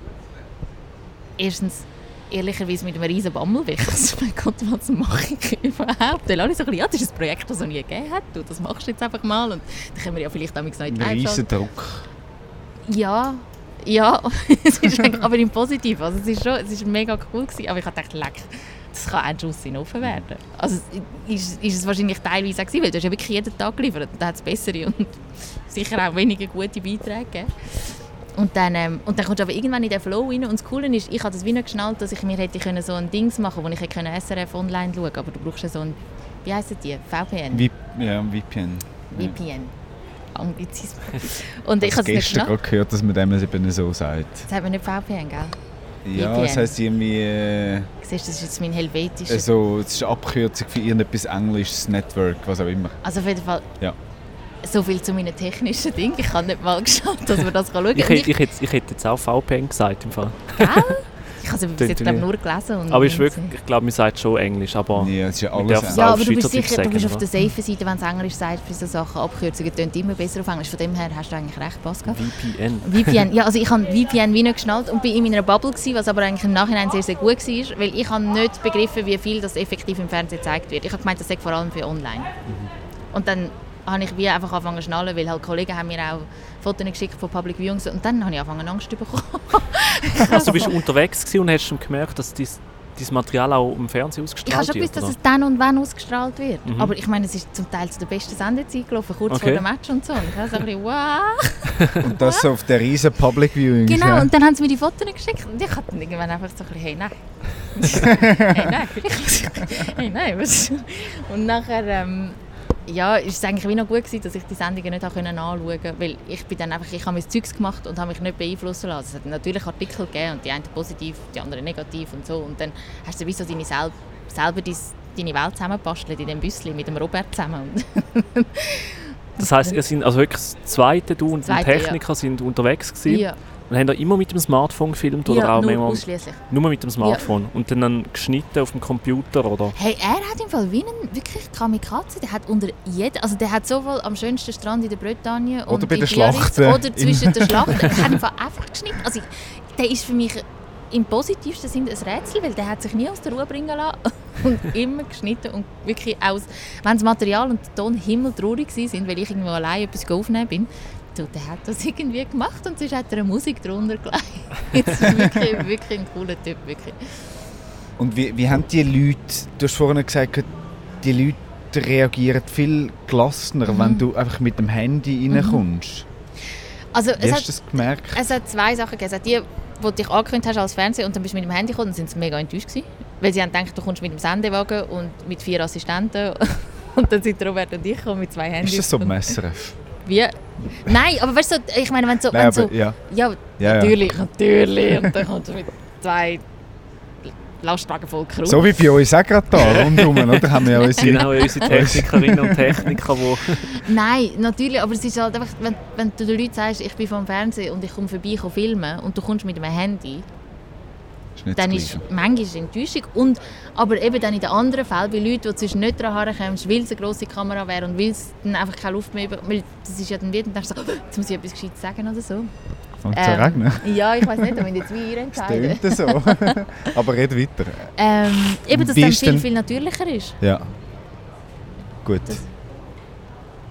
S5: erstens ehrlicherweise mit einem riesen Bammel, weil ich so, mein Gott, was mache ich überhaupt? Dann alle so ein bisschen, ja, das ist ein Projekt, das es noch nie gegeben hat, du, das machst du jetzt einfach mal und dann können wir ja vielleicht damit noch in
S1: Ein
S5: die Live
S1: riesen Druck.
S5: Ja, ja, es ist aber im Positiven, also es ist schon, es ist mega cool gewesen, aber ich habe gedacht, leck, das kann ein Schuss in Ofen werden. Also es ist, ist es wahrscheinlich teilweise auch gewesen, weil du hast ja wirklich jeden Tag geliefert und da hat es bessere und sicher auch weniger gute Beiträge gegeben. Und dann, ähm, und dann kommst du aber irgendwann in den Flow rein und das Coole ist, ich habe das wie nicht geschnallt, dass ich mir hätte können so ein Dings machen wo ich hätte können SRF online schauen aber du brauchst ja so ein, wie heissen die, VPN?
S1: Wie, ja, VPN.
S5: VPN. Anglizismus. Und ich
S1: Ich
S5: habe es
S1: gestern gerade gehört, dass man dem eben so sagt.
S5: Das hat man nicht VPN, gell?
S1: Ja,
S5: VPN.
S1: das heisst irgendwie... Äh,
S5: Siehst du, das ist jetzt mein helvetischer.
S1: also, es ist eine Abkürzung für irgendetwas englisches Network, was auch immer.
S5: Also auf jeden Fall.
S1: Ja.
S5: So viel zu meinen technischen Dingen. Ich habe nicht mal geschaut, dass man das schauen kann.
S2: Ich, ich, hätte- ich hätte jetzt auch VPN gesagt im Fall.
S5: Gell? Ich habe es jetzt glaub, nur gelesen. Und
S2: Aber ist wirklich, ich glaube, man sagt schon Englisch, aber
S1: Ja, es ist ja alles
S5: Ja,
S2: auch
S5: aber du bist sicher, du bist
S2: sagen,
S5: auf der safe Seite, wenn es Englisch sagt, für so Sachen. Abkürzungen tönt immer besser auf Englisch. Von dem her hast du eigentlich recht, Pascal.
S2: VPN.
S5: VPN, ja, also ich habe VPN wie nicht geschnallt und bin in meiner Bubble gewesen, was aber eigentlich im Nachhinein sehr, sehr gut war, weil ich habe nicht begriffen, wie viel das effektiv im Fernsehen gezeigt wird. Ich habe gemeint, das sei vor allem für online. Und dann habe ich wie einfach angefangen zu schnallen, weil halt Kollegen haben mir auch Fotos geschickt von Public Viewings und dann habe ich angefangen Angst zu bekommen.
S2: Also du bist unterwegs und hast schon gemerkt, dass dein, dein Material auch im Fernsehen
S5: Ich habe
S2: ausgestrahlt
S5: schon
S2: wird?
S5: gewusst, dass es dann und wann ausgestrahlt wird.
S2: Mhm.
S5: Aber ich meine, es ist zum Teil zu der besten Sendezeit gelaufen, kurz
S2: Okay.
S5: vor dem Match und so. Und ich habe so ein bisschen, wow.
S1: Und das auf der riesen Public Viewing.
S5: Genau,
S1: ja.
S5: und dann haben sie mir die Fotos geschickt und ich hatte dann irgendwann einfach so ein bisschen, hey, nein. hey, nein, vielleicht. hey, nein, was? Und nachher, ähm, ja, ist es eigentlich wie noch gut gewesen, dass ich die Sendungen nicht habe können anschauen konnte, weil ich bin dann einfach, ich habe mein Zeugs gemacht und habe mich nicht beeinflussen lassen. Es hat natürlich Artikel gegeben und die einen positiv, die anderen negativ und so und dann hast du wie so deine sel selber dein, deine Welt zusammenbastelt in dem Büsschen mit dem Robert zusammen.
S2: Das heisst, ihr sind also wirklich das zweite, du und
S5: Zweite, ja.
S2: Techniker sind unterwegs gewesen
S5: ja,
S2: und haben da immer mit dem Smartphone gefilmt oder
S5: ja
S2: auch
S5: nur
S2: manchmal
S5: ausschließlich.
S2: nur mit dem Smartphone und dann, dann geschnitten auf dem Computer oder?
S5: Hey, er hat im Fall wie ein wirklich Kamikaze. Der hat unter jedem, also der hat sowohl am schönsten Strand in der Bretagne und
S1: Oder bei
S5: in
S1: den
S5: Biarritz
S1: Schlachten.
S5: oder zwischen den Schlachten. Der hat einfach einfach geschnitten. Also der ist für mich im positivsten Sinne ein Rätsel, weil der hat sich nie aus der Ruhe bringen lassen und immer geschnitten und wirklich aus, wenn das Material und der Ton himmeltraurig sind, weil ich irgendwo allein etwas aufnehmen bin, du, der hat das irgendwie gemacht und sonst hat er eine Musik drunter gelegt. Das ist wirklich, wirklich ein cooler Typ, wirklich.
S1: Und wie, wie haben die Leute, du hast vorhin gesagt, die Leute reagieren viel gelassener,
S5: Mhm.
S1: wenn du einfach mit dem Handy reinkommst.
S5: Also,
S1: Wie
S5: es
S1: hast du das gemerkt?
S5: Es hat zwei Sachen gegeben. Es hat die, wo du dich angekündigt hast als Fernsehen und dann bist du mit dem Handy gekommen, dann sind sie mega enttäuscht gewesen. Weil sie haben gedacht, du kommst mit dem Sendewagen und mit vier Assistenten und dann sind Robert und ich gekommen mit zwei Handys.
S1: Ist das so beim SRF?
S5: Wie? Nein, aber weißt du, ich meine, wenn so...
S1: Nein,
S5: wenn
S1: aber
S5: so
S1: ja.
S5: ja,
S1: Ja, ja.
S5: natürlich, natürlich. Und dann kommst du mit zwei Lastwagen voll Kraut.
S1: So wie bei uns auch gerade da rundherum, oder? Haben wir ja unsere...
S2: Genau, unsere Technikerinnen und Techniker, die
S5: Nein, natürlich, aber es ist halt einfach, wenn, wenn du den Leuten sagst, ich bin vom Fernsehen und ich komme vorbei ich filmen und du kommst mit einem Handy,
S1: Ist
S5: dann
S1: das
S5: ist manchmal Enttäuschung. Und, aber eben dann in den anderen Fällen, bei Leuten, die zwischen nicht daran herkommen, weil es eine grosse Kamera wäre und weil es dann einfach keine Luft mehr über... Weil das ist ja dann wieder, dann denkst du so, jetzt muss ich etwas Gescheites sagen oder so.
S1: Fängt
S5: Ähm,
S1: regnen?
S5: Ja, ich weiß nicht, aber jetzt wie ihr
S1: Das
S5: entscheiden.
S1: tönt so. aber red weiter.
S5: Ähm, eben, dass es dann viel, viel natürlicher ist.
S1: Ja. Gut.
S5: Das-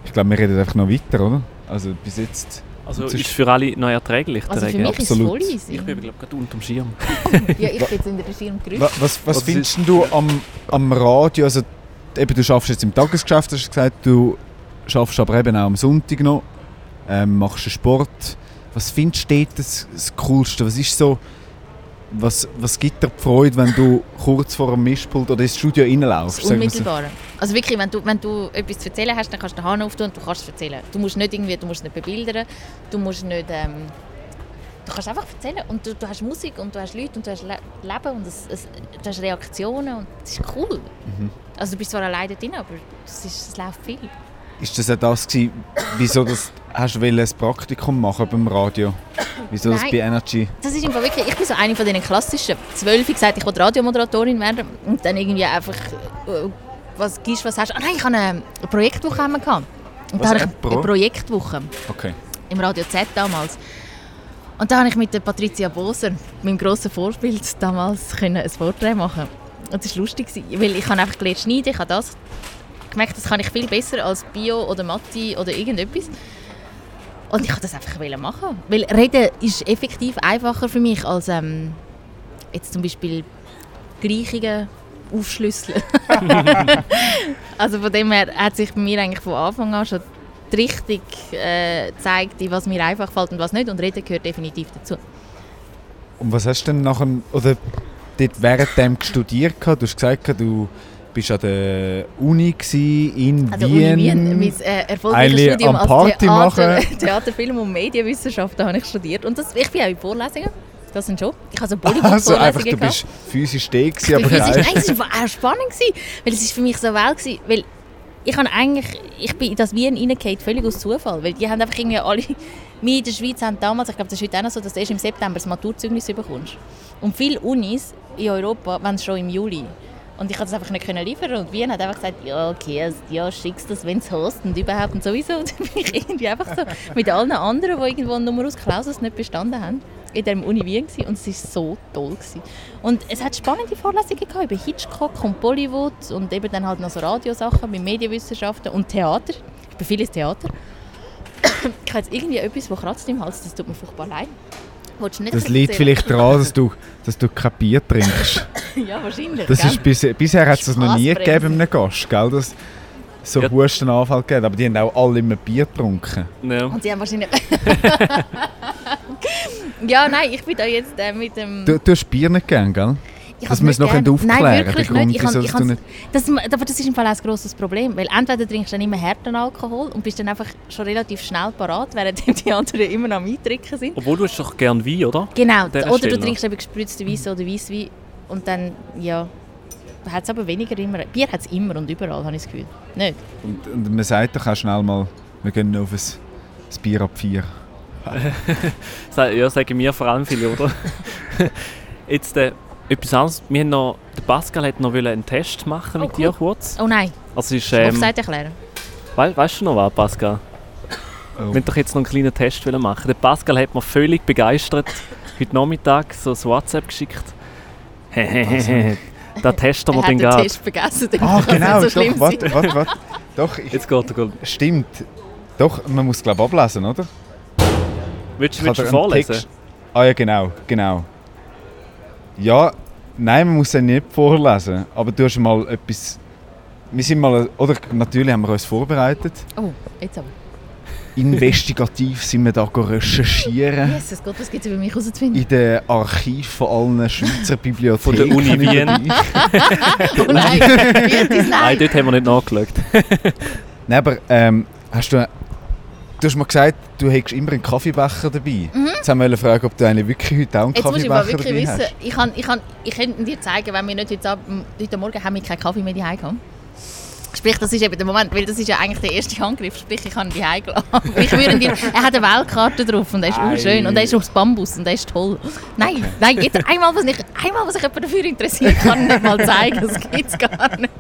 S1: Ich glaube, wir reden einfach noch weiter, oder? Also bis jetzt...
S2: also
S1: Das
S2: ist
S1: ist-
S2: für alle noch erträglich.
S5: Also
S2: der
S5: für
S2: Regen.
S5: mich ist es
S1: Absolut.
S5: voll easy.
S2: Ich bin glaube gerade unter dem Schirm.
S5: Ja, ich bin jetzt in der Schirmgerüst.
S1: Wa- Was, was
S2: Was
S1: findest du am, am Radio? Also, eben, du schaffst jetzt im Tagesgeschäft, hast du gesagt, du schaffst aber eben auch am Sonntag noch, ähm, machst einen Sport. Was findest du dort das, das Coolste? Was ist so, was, was gibt dir die Freude, wenn du kurz vor dem Mischpult oder ins Studio reinlaufst?
S5: Das
S1: so?
S5: Unmittelbare. Also wirklich, wenn du, wenn du etwas zu erzählen hast, dann kannst du den Hahn auftun und du kannst es erzählen. Du musst nicht irgendwie, du musst nicht bebildern, du musst nicht, ähm, du kannst einfach erzählen und du, du hast Musik und du hast Leute und du hast Le Leben und es, es, du hast Reaktionen und das ist cool.
S1: Mhm.
S5: Also du bist zwar alleine drin, aber es, ist, es läuft viel.
S1: Ist das auch das gewesen, wieso das, hast du ein Praktikum machen beim Radio? Wieso das
S5: Nein.
S1: bei Energy?
S5: Das ist Fall wirklich, ich bin so eine von den klassischen. Zwölf gesagt, ich will Radiomoderatorin werden und dann irgendwie einfach, äh, was gibst, was hast du? Ah nein, ich hatte eine Projektwoche gehabt. Und
S1: Was,
S5: da habe
S1: eine
S5: ich
S1: Pro-
S5: eine Projektwoche.
S1: Okay.
S5: im Radio Z damals. Und da habe ich mit der Patricia Boser, meinem grossen Vorbild, damals können ein Porträt machen. Und das war lustig, weil ich habe einfach gelernt schneiden, ich habe das gemerkt, das kann ich viel besser als Bio oder Mathe oder irgendetwas. Und ich wollte das einfach machen. Weil Reden ist effektiv einfacher für mich als ähm, jetzt zum Beispiel Gleichungen aufschlüsseln. also von dem her hat sich bei mir eigentlich von Anfang an schon die Richtung äh, gezeigt, in was mir einfach fällt und was nicht. Und Reden gehört definitiv dazu.
S1: Und was hast du denn nachher, oder dort während dem studiert? Du hast gesagt, du bist an der Uni gsi in
S5: der
S1: Wien.
S5: Uni Wien, mein äh, erfolgreiches Studium
S1: am
S5: als
S1: Party
S5: Theater,
S1: machen.
S5: Theater, Film und Medienwissenschaften habe ich studiert. Und das, ich bin auch in Vorlesungen. Das sind schon. Ich habe so
S1: Also einfach,
S5: Bollywood-Vorlesungen
S1: du bist physisch da gewesen, aber
S5: physisch, nein, es war auch spannend, gewesen, weil es ist für mich so well gewesen, weil ich habe eigentlich, ich bin in das Wien reingefallen, völlig aus Zufall, weil die haben einfach irgendwie alle, wir in der Schweiz haben damals, ich glaube, das ist heute auch noch so, dass du erst im September das Maturzeugnis bekommst. Und viele Unis in Europa wollen es schon im Juli. Und ich konnte das einfach nicht liefern und Wien hat einfach gesagt, ja okay, also, ja schickst das, wenn es hast und überhaupt und sowieso. Und dann bin ich irgendwie einfach so mit allen anderen, die irgendwo einen Numerus Clausus nicht bestanden haben, in der Uni Wien gewesen. und es war so toll. Gewesen. Und es hat spannende Vorlesungen gehabt über Hitchcock und Bollywood und eben dann halt noch so Radiosachen mit Medienwissenschaften und Theater. Ich aber vieles Theater. ich habe jetzt irgendwie etwas, das kratzt im Hals, das tut mir furchtbar leid. Willst du nicht
S1: Das liegt vielleicht daran, dass du, dass du kein Bier trinkst.
S5: Ja, wahrscheinlich.
S1: Das ist bis, bisher hat es das noch nie gegeben bei einem Gast, gell? Dass so
S2: Ja.
S1: Hustenanfall gegeben aber die haben auch alle immer Bier getrunken.
S2: Ja.
S5: Und sie haben wahrscheinlich... ja, nein, ich bin da jetzt äh, mit dem...
S1: Du, du hast Bier nicht gern, gell?
S5: Ich
S1: es
S5: nicht
S1: noch aufklären
S5: Nein, wirklich
S1: Grund,
S5: nicht. Ich
S1: wieso
S5: kann, ich
S1: nicht...
S5: das, aber das ist im Fall auch ein grosses Problem, weil entweder trinkst du dann immer harten Alkohol und bist dann einfach schon relativ schnell parat, während die anderen immer noch am Eintrinken sind.
S2: Obwohl du hast doch gern Wein, oder?
S5: Genau, oder
S2: Stelle
S5: du trinkst eben gespritzte Weiss oder Weisswein und dann, ja, hat es aber weniger immer. Bier hat es immer und überall, habe ich das Gefühl. Nicht?
S1: Und, und man sagt doch auch schnell mal, wir gehen auf ein, ein Bier ab vier.
S2: Ja, sagen wir vor allem viele, oder? Jetzt äh, etwas anderes. Wir haben noch, der Pascal hat noch einen Test machen mit
S5: Oh,
S2: dir kurz.
S5: Oh nein,
S2: Also ist,
S5: ähm, Offside erklären.
S2: wei weißt du noch was, Pascal?
S1: Oh.
S2: Wir wollten doch jetzt noch einen kleinen Test machen. Der Pascal hat mir völlig begeistert heute Nachmittag so ein WhatsApp geschickt. Hehehe, da testen wir
S5: Er hat
S2: den
S5: den
S2: gerade.
S5: Test vergessen, dann
S1: Ah,
S5: es
S1: genau,
S5: nicht so
S1: doch, warte, warte, warte. Doch, ich,
S2: Jetzt geht er. gut.
S1: stimmt. Doch, man muss glaube ich ablesen, oder?
S2: Willst, willst du vorlesen?
S1: Text- Ah ja, genau, genau. Ja, nein, man muss den nicht vorlesen. Aber du hast mal etwas... Wir sind mal... Oder natürlich haben wir uns vorbereitet.
S5: Oh, jetzt aber.
S1: Investigativ sind wir da go recherchieren.
S5: Jesus Gott, was gibt es über mich herauszufinden?
S1: In den Archiv von allen Schweizer Bibliotheken.
S2: Von der Uni Wien.
S5: Oh nein, Bier,
S2: Nein,
S5: dies nein.
S2: dort haben wir nicht nachgeschaut.
S1: Nein, aber ähm, hast du... Du hast mir gesagt, du hättest immer einen Kaffeebecher dabei. Jetzt haben wir fragen, ob du eigentlich wirklich heute auch einen
S5: Mhm. Jetzt
S1: Kaffeebecher
S5: wirklich
S1: dabei
S5: wissen,
S1: hast.
S5: ich, kann, ich, kann, ich könnte dir zeigen, wenn wir nicht heute, Ab- heute Morgen haben wir keinen Kaffee mehr daheim gehabt. Sprich, das ist eben der Moment, weil das ist ja eigentlich der erste Handgriff. Sprich, ich habe ihn daheim gelassen. Ich würde dir, er hat eine Weltkarte drauf und er ist schön und er ist aus Bambus und er ist toll. Nein, nein, jetzt einmal, was, nicht, einmal, was sich jemand dafür interessiert, kann ich nicht mal zeigen. Das gibt es gar nicht.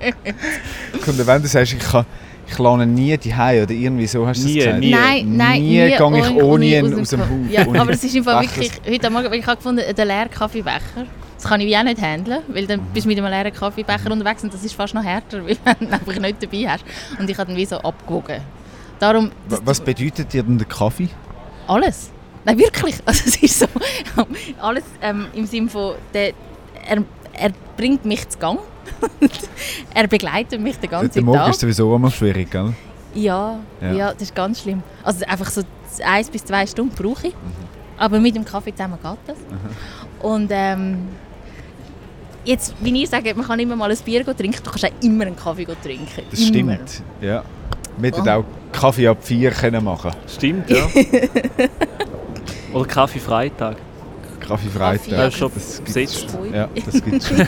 S1: Und wenn du sagst, ich, kann, ich lerne nie die oder irgendwie so, hast du
S2: Nie,
S1: es gesagt?
S2: nie.
S5: Nein, nein,
S1: Nie gehe ich
S5: ohne-
S1: ihn aus dem Haus.
S5: Ja, aber es ist im Fall wirklich, heute Morgen, weil ich habe gefunden, der leere Kaffeebecher, das kann ich wie auch nicht handeln, weil dann bist du mit einem leeren Kaffeebecher unterwegs und das ist fast noch härter, weil wenn du ihn einfach nicht dabei hast. Und ich habe dann wie so abgewogen. Darum,
S1: Wa- Was bedeutet dir denn der Kaffee?
S5: alles. Nein, wirklich. Also es ist so, alles ähm, im Sinne von, der, er, er bringt mich zu Gang. er begleitet mich den
S1: Der
S5: ganzen
S1: Morgen
S5: Tag.
S1: ist sowieso immer schwierig, gell?
S5: Ja,
S1: Ja.
S5: ja. das ist ganz schlimm. Also einfach so eins bis zwei Stunden brauche ich. Aber mit dem Kaffee zusammen geht das. Und ähm, jetzt, wie ihr sagt, man kann immer mal ein Bier trinken, du kannst auch immer einen Kaffee trinken.
S1: Das
S5: immer.
S1: stimmt. Ja. Wir hätten
S5: Oh.
S1: auch Kaffee ab 4 können machen
S2: Stimmt, ja. Oder Kaffee-Freitag.
S1: Kaffee
S5: Kaffee
S1: Freitag.
S2: Ja, schon
S1: das gibt's schon. Ja, das gibt's schon.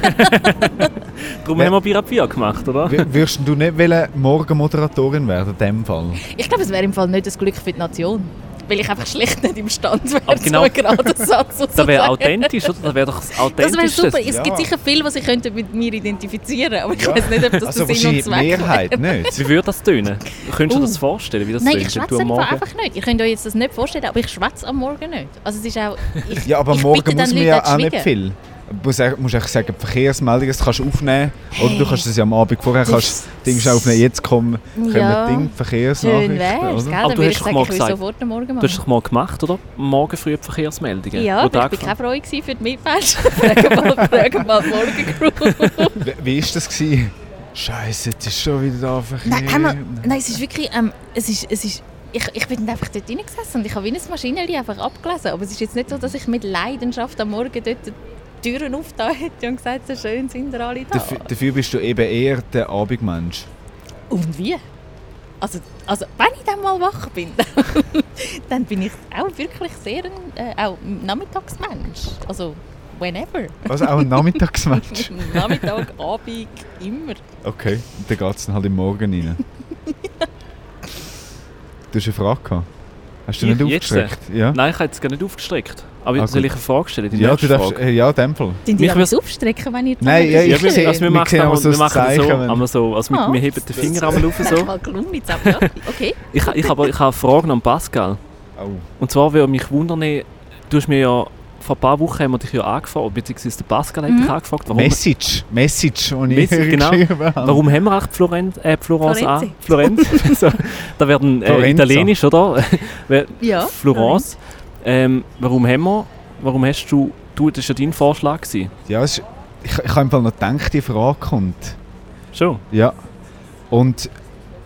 S2: Darum haben wir 4 gemacht, oder?
S1: Würdest du nicht wollen Morgenmoderatorin werden, in dem Fall?
S5: Ich glaube, es wäre im Fall nicht das Glück für die Nation. Weil ich einfach schlecht nicht imstande wäre,
S2: Aber genau-
S5: so einen geraden Satz zu
S2: Das wäre authentisch, oder? Das wäre doch das
S5: Das wäre
S2: Authentischste.
S5: super. Es
S1: Ja.
S5: gibt sicher viele, die sich mit mir identifizieren könnten. Aber ich
S1: Ja.
S5: weiß nicht, ob das
S1: also
S5: der Sinn und Zweck
S1: Mehrheit
S5: wäre.
S1: nicht.
S2: Wie würde das tönen? Könntest du dir
S5: Uh.
S2: das vorstellen, wie das
S5: Nein,
S2: tönt,
S5: ich schwätze einfach, nicht. Ihr könnt euch jetzt das nicht vorstellen, aber ich schwätze am Morgen nicht. Also es ist auch... Ich,
S1: Ja, aber
S5: ich
S1: morgen muss
S5: dann
S1: man ja auch nicht viel. Du musst auch- musst einfach sagen, die Verkehrsmeldungen das kannst du aufnehmen. Oder du kannst es ja am Abend vorher
S5: Das-
S1: kannst Dings aufnehmen. Jetzt kommen, kommen
S5: Ja.
S1: Ding, Verkehrsnachrichten.
S5: Schön wär's,
S1: oder?
S5: gell?
S2: Aber du hast
S5: ich sagen, ich
S2: gesagt-
S5: sofort am Morgen
S2: Du hast
S5: machen.
S2: doch mal gemacht, oder? Morgen früh die Verkehrsmeldungen.
S5: Ja, aber ich war keine Freude gewesen für die Mitmenschen. Fragen mal, fragen mal Morgencrew.
S1: Wie, wie ist das gewesen? Scheiße, jetzt ist schon wieder da Verkehr.
S5: nein, nein, es ist wirklich... Ähm, es ist, es ist, ich, ich bin einfach dort reingesessen und ich habe wie ein Maschinenli einfach abgelesen. Aber es ist jetzt nicht so, dass ich mit Leidenschaft am Morgen dort Türen aufgetan hätte und gesagt so schön sind ihr alle da.
S1: Dafür, dafür bist du eben eher der Abendmensch.
S5: Und wie? Also, also wenn ich dann mal wach bin, dann bin ich auch wirklich sehr ein äh, auch Nachmittagsmensch. Also whenever.
S1: Also auch ein Nachmittagsmensch.
S5: Nachmittag, Abend, immer.
S1: Okay, und dann geht es dann halt im Morgen rein. Du hast eine Frage gehabt. Hast du
S2: Ich
S1: nicht
S2: jetzt?
S1: aufgestreckt? Ja,
S2: Nein, ich habe jetzt gar nicht aufgestreckt. Aber
S1: Ah,
S2: soll
S1: gut.
S2: ich eine Frage stellen? Die
S1: ja
S2: nächste
S1: du darfst.
S2: Frage?
S1: Ja, in dem Fall.
S2: Mich
S5: die
S2: würd-
S5: aufstrecken, wenn ihr
S1: Nein, ja,
S2: Ja,
S1: ich
S2: wir,
S1: sehe-
S2: also wir
S1: wir
S2: machen
S1: sehen
S2: einmal,
S1: aber so
S2: wir
S1: das
S2: machen so,
S1: Zeichen, wenn-
S2: einmal so, also wir,
S5: Ah.
S2: wir heben den Finger einmal auf so.
S5: Ja. Okay.
S2: Ich, ich, habe, ich habe eine Frage an Pascal.
S1: Oh.
S2: Und zwar würde mich wundern, du hast mir ja vor ein paar Wochen haben wir dich ja angefragt, beziehungsweise der Pascal hat dich
S5: Mhm.
S2: angefragt, warum,
S1: Message, Message, die ich
S2: Message, genau.
S1: geschrieben habe.
S2: warum haben wir eigentlich Florenz, äh, Florence an? Florenz. so, da werden äh. Italienisch, oder?
S5: Ja.
S2: Florence. Ähm, warum haben wir, warum hast du, du, das war ja dein Vorschlag gewesen.
S1: Ja, ist, ich, ich habe einfach noch gedacht, die Frage kommt.
S2: Schon?
S1: Ja. Und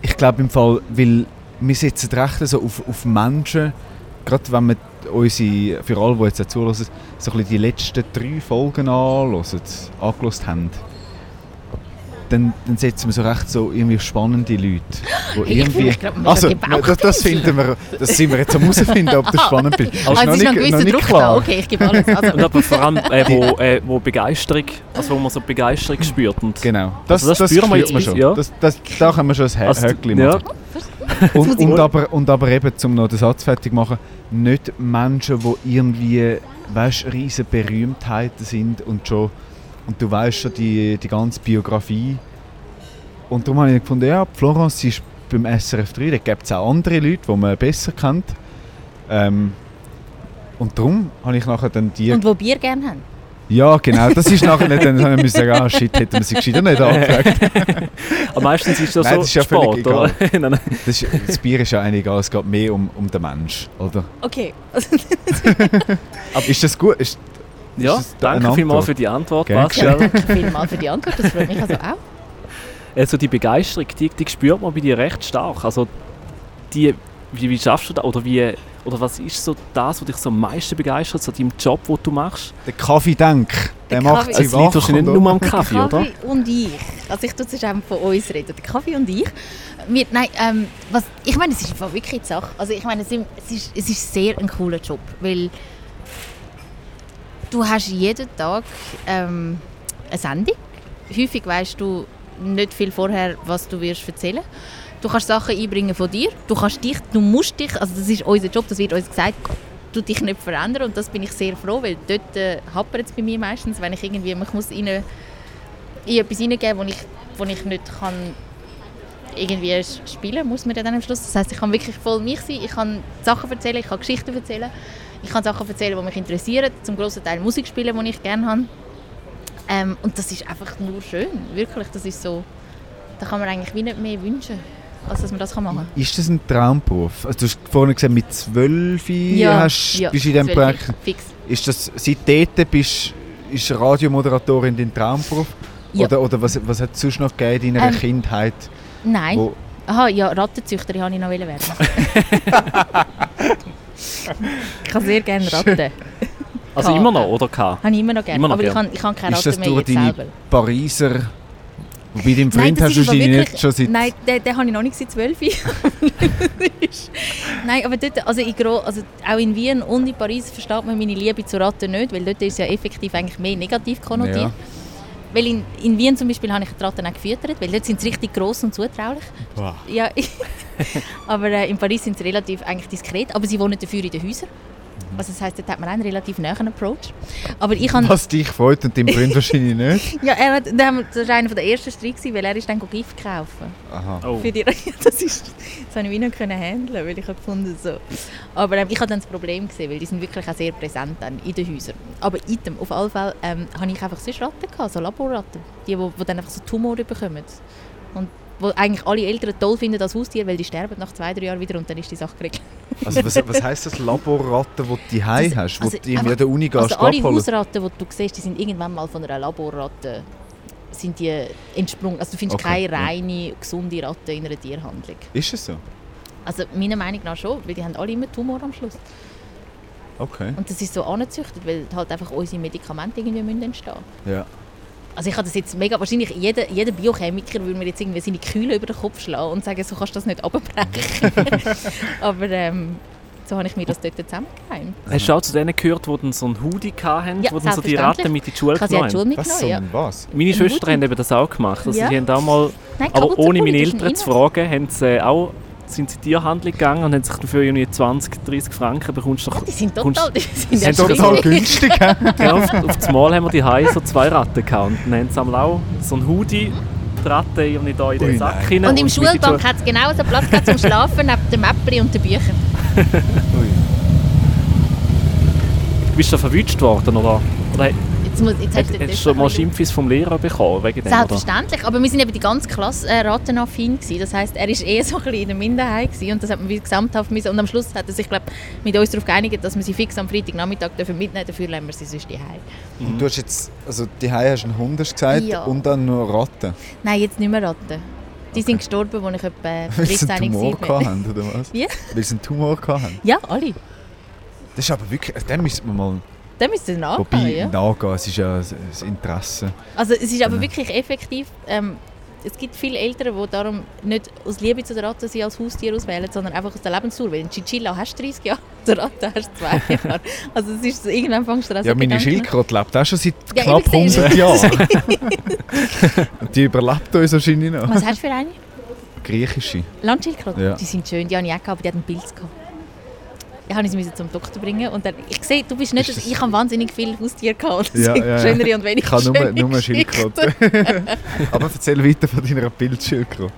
S1: ich glaube im Fall, weil wir setzen recht so auf, auf Menschen, gerade wenn wir unsere, für alle, die jetzt zuhören, so ein bisschen die letzten drei Folgen anhören, angehört haben, dann, dann setzen wir so recht so irgendwie spannende Leute,
S5: Hey, ich
S1: irgendwie...
S5: mega
S1: Also, das, das finden wir, das sind wir jetzt am herausfinden, ob du spannend bist. Das
S5: Also, es ist noch ein gewisser Druck da. Okay, ich gebe alles.
S2: Und
S5: Also,
S2: aber vor allem, äh, wo, äh, wo Begeisterung, also wo man so Begeisterung spürt. Und
S1: Genau, das,
S2: Also das
S1: das,
S2: spüren wir jetzt
S1: schon.
S2: ja.
S1: Das, das, da können wir schon ein
S2: Also,
S1: Höckli
S2: ja,
S1: machen. Und, und, aber, und aber eben, um noch den Satz fertig zu machen, nicht Menschen, die irgendwie, weißt, riesen Berühmtheiten sind und schon, und du weißt schon die, die ganze Biografie. Und darum habe ich gefunden, ja, Florence ist beim SRF 3, da gibt es auch andere Leute, die man besser kennt. Ähm, und darum habe ich nachher dann die...
S5: und wo Bier gerne haben.
S1: ja, genau, das ist nachher nicht, dann habe ich sagen, ah shit, hätten wir sie gescheiter nicht angefragt.
S2: aber meistens ist das
S1: Nein,
S2: so
S1: das ist ja
S2: Sport, oder? Nein, nein.
S1: Das, ist, das Bier ist ja eigentlich egal, es geht mehr um, um den Mensch, oder?
S5: Okay.
S1: Aber ist das gut? Ist,
S2: Ja, danke vielmals für die Antwort,
S1: Gern
S2: Pascal.
S5: Danke vielmals für die Antwort. Das freut mich also auch.
S2: Also die Begeisterung, die, die spürt man bei dir recht stark. Also die, wie, wie schaffst du das? Oder, wie, oder was ist so das, was dich so am meisten begeistert, so deinem Job, den du machst?
S1: der Kaffee-Denk, der
S5: Der
S1: macht
S5: Kaffee-
S1: sie
S2: Es liegt
S1: wach.
S2: wahrscheinlich nicht
S1: und-
S2: nur am Kaffee, oder?
S5: Kaffee und ich. Also ich tue zuerst einfach von uns reden. Der Kaffee und ich. Wir, nein, ähm, was, ich meine, es ist einfach wirklich die Sache. Also ich meine, es ist, es ist, es ist sehr ein cooler Job, weil du hast jeden Tag ähm, eine Sendung. Häufig weißt du nicht viel vorher, was du wirst erzählen. Du kannst Sachen einbringen von dir. Du kannst dich, du musst dich, also das ist unser Job, das wird uns gesagt, du dich nicht verändern und das bin ich sehr froh, weil dort äh, hapert es bei mir meistens, wenn ich irgendwie, ich muss in, eine, in etwas hineingeben, wo ich, wo ich nicht kann irgendwie spielen muss man dann am Schluss. Das heißt, ich kann wirklich voll mich sein, ich kann Sachen erzählen, ich kann Geschichten erzählen, ich kann Sachen erzählen, die mich interessieren, zum grossen Teil Musik spielen, die ich gerne habe. Ähm, und das ist einfach nur schön, wirklich, das ist so, da kann man eigentlich wie nicht mehr wünschen, als dass man das machen kann.
S1: Ist das ein Traumberuf? Also du hast vorhin gesagt, mit zwölf hast, bist du in diesem Projekt.
S5: Fix.
S1: Ist das, seitdem bist ist Radiomoderatorin dein Traumberuf?
S5: Ja.
S1: Oder, oder was, was hat es sonst noch gegeben in deiner
S5: Ähm,
S1: Kindheit?
S5: Nein. Aha, ja, Rattenzüchterin wollte ich noch werden. ich kann sehr gerne Ratten.
S2: Also immer noch, oder? K?
S5: Habe ich immer noch gerne.
S2: Immer noch
S5: aber ich
S2: gern.
S5: kann, ich kann keine
S1: ist das
S5: Ratten mehr
S1: durch deine
S5: selber.
S1: Pariser... Wobei dein
S5: Nein,
S1: Freund
S5: das
S1: hast du
S5: wirklich-
S1: nicht schon seit...
S5: Nein, den, den habe ich noch nicht seit 12 Nein, aber dort, also, in Gro also auch in Wien und in Paris versteht man meine Liebe zu Ratten nicht, weil dort ist ja effektiv eigentlich mehr negativ konnotiert.
S1: Ja.
S5: Weil in, in Wien zum Beispiel habe ich die Ratten auch gefüttert, weil dort sind sie richtig gross und zutraulich.
S1: Wow.
S5: Ja, aber äh, in Paris sind sie relativ eigentlich diskret, aber sie wohnen dafür in den Häusern. Also das heisst, dort hat man einen relativ nahen Approach. Aber ich habe...
S1: Was dich freut und dein Freund wahrscheinlich nicht.
S5: Ja, er hat, das war einer der ersten Streit, weil er ist dann Gift kaufen.
S1: Aha.
S2: Oh.
S5: Für die, das, ist, das habe ich wie nicht können handeln, weil ich habe gefunden so. Aber ähm, ich habe dann das Problem gesehen, weil die sind wirklich auch sehr präsent dann in den Häusern. Aber item, auf alle Fälle ähm, habe ich einfach sonst Ratten gehabt, so Laborratten, die, die, die dann einfach so Tumore bekommen. Und wo eigentlich alle Eltern toll finden als Haustier, weil die sterben nach zwei, drei Jahren wieder und dann ist die Sache geregelt.
S1: Also was, was heisst das Laborratten, die du daheim
S5: Das-
S1: hast,
S5: also
S1: du irgendwie an der Uni gehst
S5: Also alle? Hausratten, die du siehst, die sind irgendwann mal von einer Laborratte sind die entsprungen. Also du findest
S1: Okay,
S5: keine reine, gesunde Ratte in einer Tierhandlung.
S1: Ist es so?
S5: Also meiner Meinung nach schon, weil die haben alle immer Tumor am Schluss.
S1: Okay.
S5: Und das ist so angezüchtet, weil halt einfach unsere Medikamente irgendwie müssen entstehen
S1: Ja.
S5: Also ich habe das jetzt mega, wahrscheinlich jeder, jeder Biochemiker würde mir jetzt irgendwie seine Kühle über den Kopf schlagen und sagen, so kannst du das nicht abbrechen. Aber ähm, so habe ich mir das dort zusammengereimt.
S2: Hast du auch zu denen gehört, die so einen Hoodie hatten,
S5: Ja,
S2: wo dann so die. Ratten mit in die Schule
S5: Ich habe sie an
S2: genommen
S5: die
S2: haben?
S1: Was so
S5: ja.
S1: was?
S2: Meine
S5: Ein
S2: Schwestern haben eben das auch gemacht. Also
S5: Ja.
S2: sie haben auch mal,
S5: Nein,
S2: aber ohne meine Eltern zu fragen, haben sie auch, sind sie in die Tierhandlung gegangen und haben sich dafür irgendwie 20, 30 Franken bekommst du doch...
S5: Die sind total, die sind
S2: Haben
S5: ja
S1: Total günstig?
S2: Genau, auf, auf das Mal haben wir die Hause so zwei Ratten gehabt. Und dann haben sie einmal auch so einen Hoodie, die Ratte irgendwie da in den
S1: Ui,
S2: Sack
S1: nein.
S2: hinein
S5: Und im
S2: in die
S5: Schulbank hat es genau so Platz gehabt zum Schlafen, neben dem Mäppli und den Büchern.
S1: Ui.
S2: Bist du verwünscht worden, oder? oder
S5: Jetzt, muss, jetzt hast
S2: hast
S5: du das
S2: schon mal Schimpfis vom Lehrer bekommen wegen dem, oder?
S5: Selbstverständlich, aber wir sind eben die ganze Klasse äh, ratenaffin gewesen. Das heisst, er war eh so ein bisschen in der Minderheit gewesen und das hat man wie gesamthaft müssen. Und am Schluss hat er sich glaub, mit uns darauf geeinigt, dass wir sie fix am Freitagnachmittag dürfen mitnehmen dürfen, dafür lassen wir sie sonst daheim.
S1: Und du hast jetzt, also die hast du einen Hund hast gesagt
S5: Ja.
S1: und dann nur Ratten.
S5: Nein, jetzt nicht mehr Ratten. Die sind gestorben, als ich etwa
S1: Weil sie
S5: 13
S1: einen Tumor
S5: war.
S1: gehabt haben, oder was?
S5: Wie?
S1: Weil sie einen Tumor gehabt haben.
S5: Ja, alle.
S1: Das ist aber wirklich, den müssen wir mal
S5: Da müssen wir nachgehen,
S1: wobei,
S5: ja.
S1: nachgehen. Es ist ja ein Interesse.
S5: Also es ist aber
S1: Ja.
S5: wirklich effektiv. Ähm, es gibt viele Eltern, die darum nicht aus Liebe zu der Ratte sie als Haustier auswählen, sondern einfach aus der Lebensdauer. Weil ein Chinchilla hast du 30 Jahre, der Ratte hast du 2 Jahre. Also es ist irgendwann fängst du an
S1: Ja, meine
S5: Gedanken-
S1: Schildkröte lebt auch schon seit
S5: Ja,
S1: knapp
S5: ich sehe
S1: 100 Jahren. Die überlebt uns wahrscheinlich noch.
S5: Was hast du für eine?
S1: Griechische.
S5: Landschildkröten?
S1: Ja.
S5: Die sind schön, die habe ich auch gehabt, aber die hat einen Pilz gehabt. Ich musste sie zum Doktor bringen und dann, ich sehe, du bist nicht,
S1: das-
S5: ich habe wahnsinnig viele Haustiere gehabt. Das
S1: Ja, ja, ja.
S5: schönere und weniger
S1: Ich habe nur,
S5: schöne
S1: nur. Schildkröte. aber erzähl weiter von deiner Bildschildkröte.